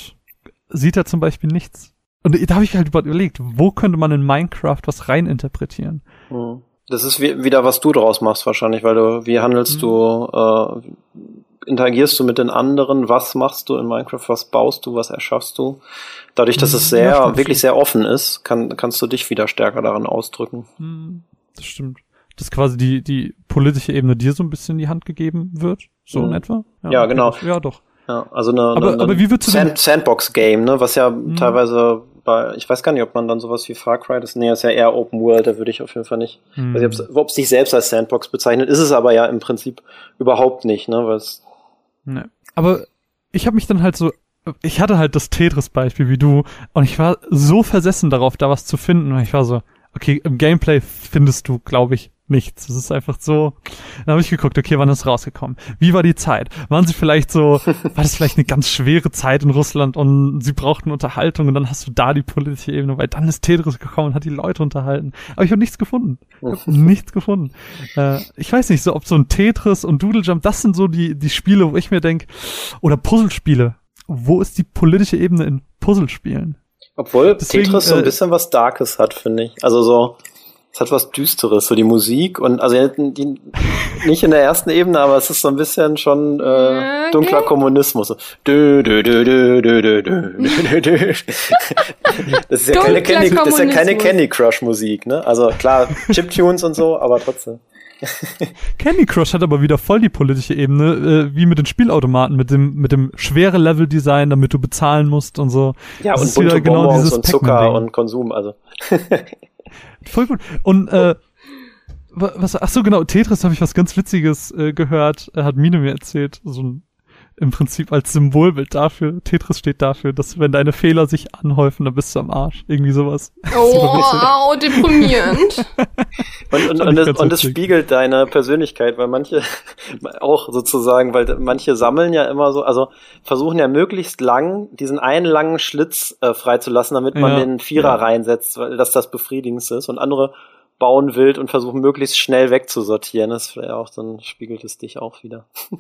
sieht da zum Beispiel nichts. Und da habe ich halt überlegt, wo könnte man in Minecraft was reininterpretieren? Hm. Das ist wie, wieder, was du draus machst wahrscheinlich, weil du, wie handelst mhm. du, äh, interagierst du mit den anderen, was machst du in Minecraft, was baust du, was erschaffst du. Dadurch, dass es sehr, ja, wirklich sehr offen ist, kann, kannst du dich wieder stärker daran ausdrücken. Mhm. Das stimmt. Dass quasi die, die politische Ebene dir so ein bisschen in die Hand gegeben wird, so mhm. in etwa. Ja, ja genau. Ja, doch. Ja, also eine, aber, eine, aber wie würdest du Sand, Sandbox-Game, ne, was ja mhm. teilweise bei, ich weiß gar nicht, ob man dann sowas wie Far Cry, das nee, ist ja eher Open World, da würde ich auf jeden Fall nicht, mhm. also ob es sich selbst als Sandbox bezeichnet, ist es aber ja im Prinzip überhaupt nicht, ne, weil Nee. Aber ich habe mich dann halt so, ich hatte halt das Tetris-Beispiel wie du und ich war so versessen darauf, da was zu finden. Und ich war so, okay, im Gameplay findest du, glaube ich, nichts. Es ist einfach so. Dann habe ich geguckt, okay, wann ist rausgekommen? Wie war die Zeit? Waren sie vielleicht so, <laughs> war das vielleicht eine ganz schwere Zeit in Russland und sie brauchten Unterhaltung und dann hast du da die politische Ebene, weil dann ist Tetris gekommen und hat die Leute unterhalten. Aber ich habe nichts gefunden. Ich hab <laughs> nichts gefunden. Äh, ich weiß nicht, so ob so ein Tetris und Doodle Jump, das sind so die, die Spiele, wo ich mir denk, oder Puzzlespiele. Wo ist die politische Ebene in Puzzlespielen? Obwohl Deswegen, Tetris so ein äh, bisschen was Darkes hat, finde ich. Also so, es hat was Düsteres, so die Musik und also die, nicht in der ersten Ebene, aber es ist so ein bisschen schon äh, dunkler Kommunismus. Dö, dö, dö, dö, dö, dö, dö, dö. <laughs> Das ist ja keine Candy, das ist ja keine Candy Crush Musik, ne? Also klar, Chiptunes und so, aber trotzdem. Candy Crush hat aber wieder voll die politische Ebene, äh, wie mit den Spielautomaten, mit dem mit dem schwere Level-Design, damit du bezahlen musst und so. Ja, das und ist wieder genau dieses und Zucker und Konsum, also. <laughs> Voll gut. Und äh, was, ach so genau, Tetris habe ich was ganz Witziges äh, gehört, Er hat Mine mir erzählt, so ein im Prinzip als Symbolbild dafür. Tetris steht dafür, dass wenn deine Fehler sich anhäufen, dann bist du am Arsch. Irgendwie sowas. <laughs> Oh, deprimierend. <laughs> und, und, und, es, und es spiegelt deine Persönlichkeit, weil manche <laughs> auch sozusagen, weil manche sammeln ja immer so, also versuchen ja möglichst lang diesen einen langen Schlitz äh, freizulassen, damit man ja, den Vierer ja. reinsetzt, weil das das befriedigendste ist. Und andere bauen wild und versuchen möglichst schnell wegzusortieren. Das vielleicht auch, dann spiegelt es dich auch wieder. <laughs>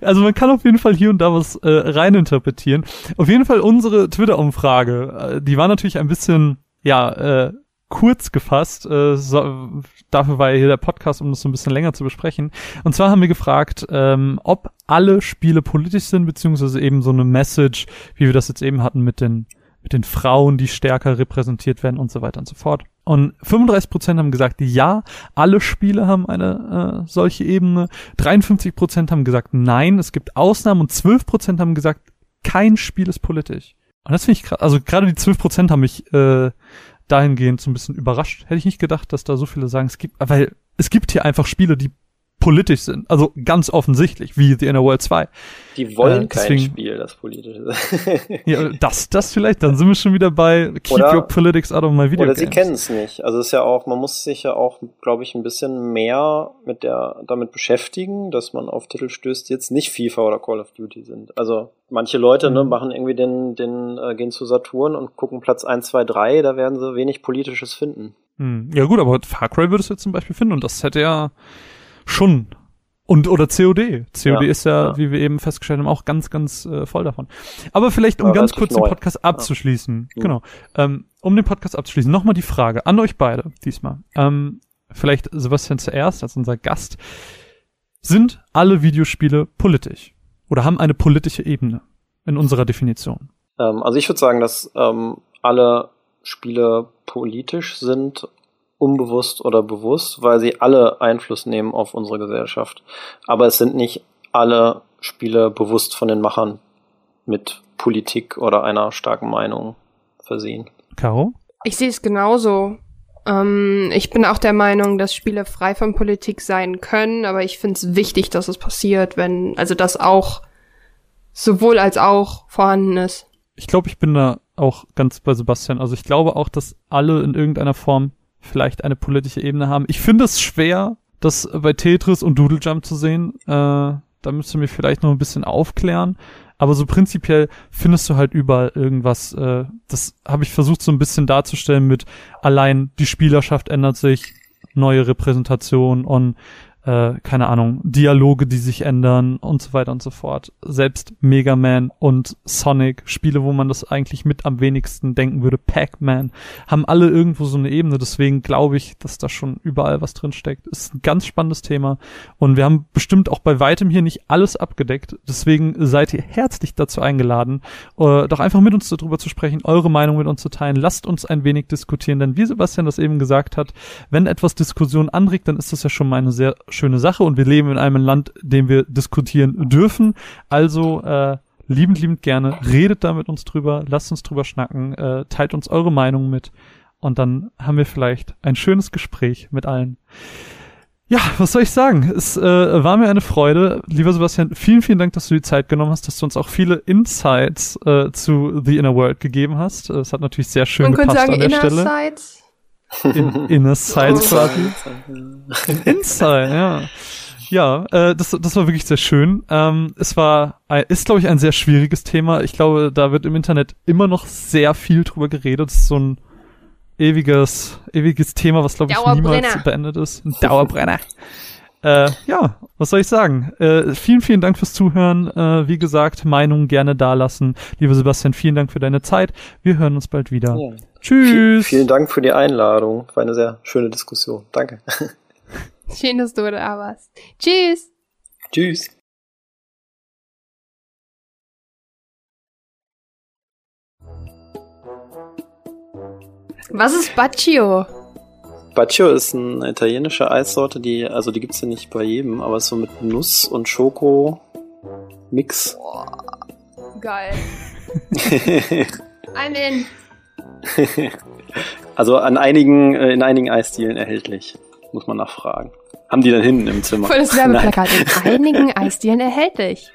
Also man kann auf jeden Fall hier und da was äh, reininterpretieren. Auf jeden Fall unsere Twitter-Umfrage, äh, die war natürlich ein bisschen, ja, äh, kurz gefasst. Äh, so, dafür war ja hier der Podcast, um das so ein bisschen länger zu besprechen. Und zwar haben wir gefragt, ähm, ob alle Spiele politisch sind, beziehungsweise eben so eine Message, wie wir das jetzt eben hatten mit den mit den Frauen, die stärker repräsentiert werden und so weiter und so fort. Und 35% haben gesagt, ja, alle Spiele haben eine äh, solche Ebene. 53% haben gesagt, nein, es gibt Ausnahmen und 12% haben gesagt, kein Spiel ist politisch. Und das finde ich krass. Also gerade die 12% haben mich äh, dahingehend so ein bisschen überrascht. Hätte ich nicht gedacht, dass da so viele sagen, es gibt, weil es gibt hier einfach Spiele, die politisch sind. Also ganz offensichtlich, wie The Inner World 2. Die wollen äh, kein Spiel, das politisch ist. <laughs> ja, das, das vielleicht, dann sind wir schon wieder bei Keep oder, Your Politics Out of My Video Oder sie kennen es nicht. Also es ist ja auch, man muss sich ja auch, glaube ich, ein bisschen mehr mit der, damit beschäftigen, dass man auf Titel stößt, jetzt nicht FIFA oder Call of Duty sind. Also manche Leute, ne, mhm. ne, machen irgendwie den, den, äh, gehen zu Saturn und gucken Platz 1, 2, 3, da werden sie wenig Politisches finden. Mhm. Ja gut, aber Far Cry würdest du jetzt zum Beispiel finden und das hätte ja schon. Und oder COD. COD ja, ist ja, ja, wie wir eben festgestellt haben, auch ganz, ganz äh, voll davon. Aber vielleicht, um ja, ganz kurz den Podcast abzuschließen. Genau. Ähm, um den Podcast abzuschließen, nochmal die Frage an euch beide diesmal. Ähm, vielleicht Sebastian zuerst als unser Gast. Sind alle Videospiele politisch? Oder haben eine politische Ebene in unserer Definition? Ähm, also ich würde sagen, dass ähm, alle Spiele politisch sind unbewusst oder bewusst, weil sie alle Einfluss nehmen auf unsere Gesellschaft. Aber es sind nicht alle Spiele bewusst von den Machern mit Politik oder einer starken Meinung versehen. Caro? Ich sehe es genauso. Ähm, ich bin auch der Meinung, dass Spiele frei von Politik sein können, aber ich finde es wichtig, dass es passiert, wenn, also dass auch sowohl als auch vorhanden ist. Ich glaube, ich bin da auch ganz bei Sebastian. Also ich glaube auch, dass alle in irgendeiner Form vielleicht eine politische Ebene haben. Ich finde es schwer, das bei Tetris und Doodle Jump zu sehen. Äh, da müsst ihr mir vielleicht noch ein bisschen aufklären. Aber so prinzipiell findest du halt überall irgendwas. Äh, das habe ich versucht so ein bisschen darzustellen mit allein die Spielerschaft ändert sich, neue Repräsentation und äh, keine Ahnung, Dialoge, die sich ändern und so weiter und so fort. Selbst Mega Man und Sonic, Spiele, wo man das eigentlich mit am wenigsten denken würde, Pac-Man, haben alle irgendwo so eine Ebene. Deswegen glaube ich, dass da schon überall was drin steckt. Ist ein ganz spannendes Thema. Und wir haben bestimmt auch bei weitem hier nicht alles abgedeckt. Deswegen seid ihr herzlich dazu eingeladen, äh, doch einfach mit uns darüber zu sprechen, eure Meinung mit uns zu teilen. Lasst uns ein wenig diskutieren, denn wie Sebastian das eben gesagt hat, wenn etwas Diskussion anregt, dann ist das ja schon mal eine sehr schöne Sache und wir leben in einem Land, dem wir diskutieren dürfen. Also äh, liebend, liebend gerne, redet da mit uns drüber, lasst uns drüber schnacken, äh, teilt uns eure Meinung mit und dann haben wir vielleicht ein schönes Gespräch mit allen. Ja, was soll ich sagen? Es äh, war mir eine Freude. Lieber Sebastian, vielen, vielen Dank, dass du die Zeit genommen hast, dass du uns auch viele Insights äh, zu The Inner World gegeben hast. Es hat natürlich sehr schön Man könnte gepasst sagen, an der Inner Stelle. Sides. In, Inner Sides quasi. Inside, ja. Ja, äh, das, das war wirklich sehr schön. Ähm, es war, ist glaube ich ein sehr schwieriges Thema. Ich glaube, da wird im Internet immer noch sehr viel drüber geredet. Es ist so ein ewiges, ewiges Thema, was glaube ich niemals beendet ist. Ein Dauerbrenner. Äh, ja, was soll ich sagen? Äh, vielen, vielen Dank fürs Zuhören. Äh, wie gesagt, Meinung gerne dalassen. Lieber Sebastian, vielen Dank für deine Zeit. Wir hören uns bald wieder. Ja. Tschüss. Vielen Dank für die Einladung. War eine sehr schöne Diskussion. Danke. <laughs> Schön, dass du da warst. Tschüss. Tschüss. Was ist Baccio? Baccio ist eine italienische Eissorte, die, also die gibt's ja nicht bei jedem, aber so mit Nuss und Schoko Mix. Geil. <laughs> I'm in. also an einigen, äh, in einigen Eisdielen erhältlich. Muss man nachfragen. Haben die dann hinten im Zimmer? Volles Werbeplakat <laughs> in einigen Eisdielen erhältlich.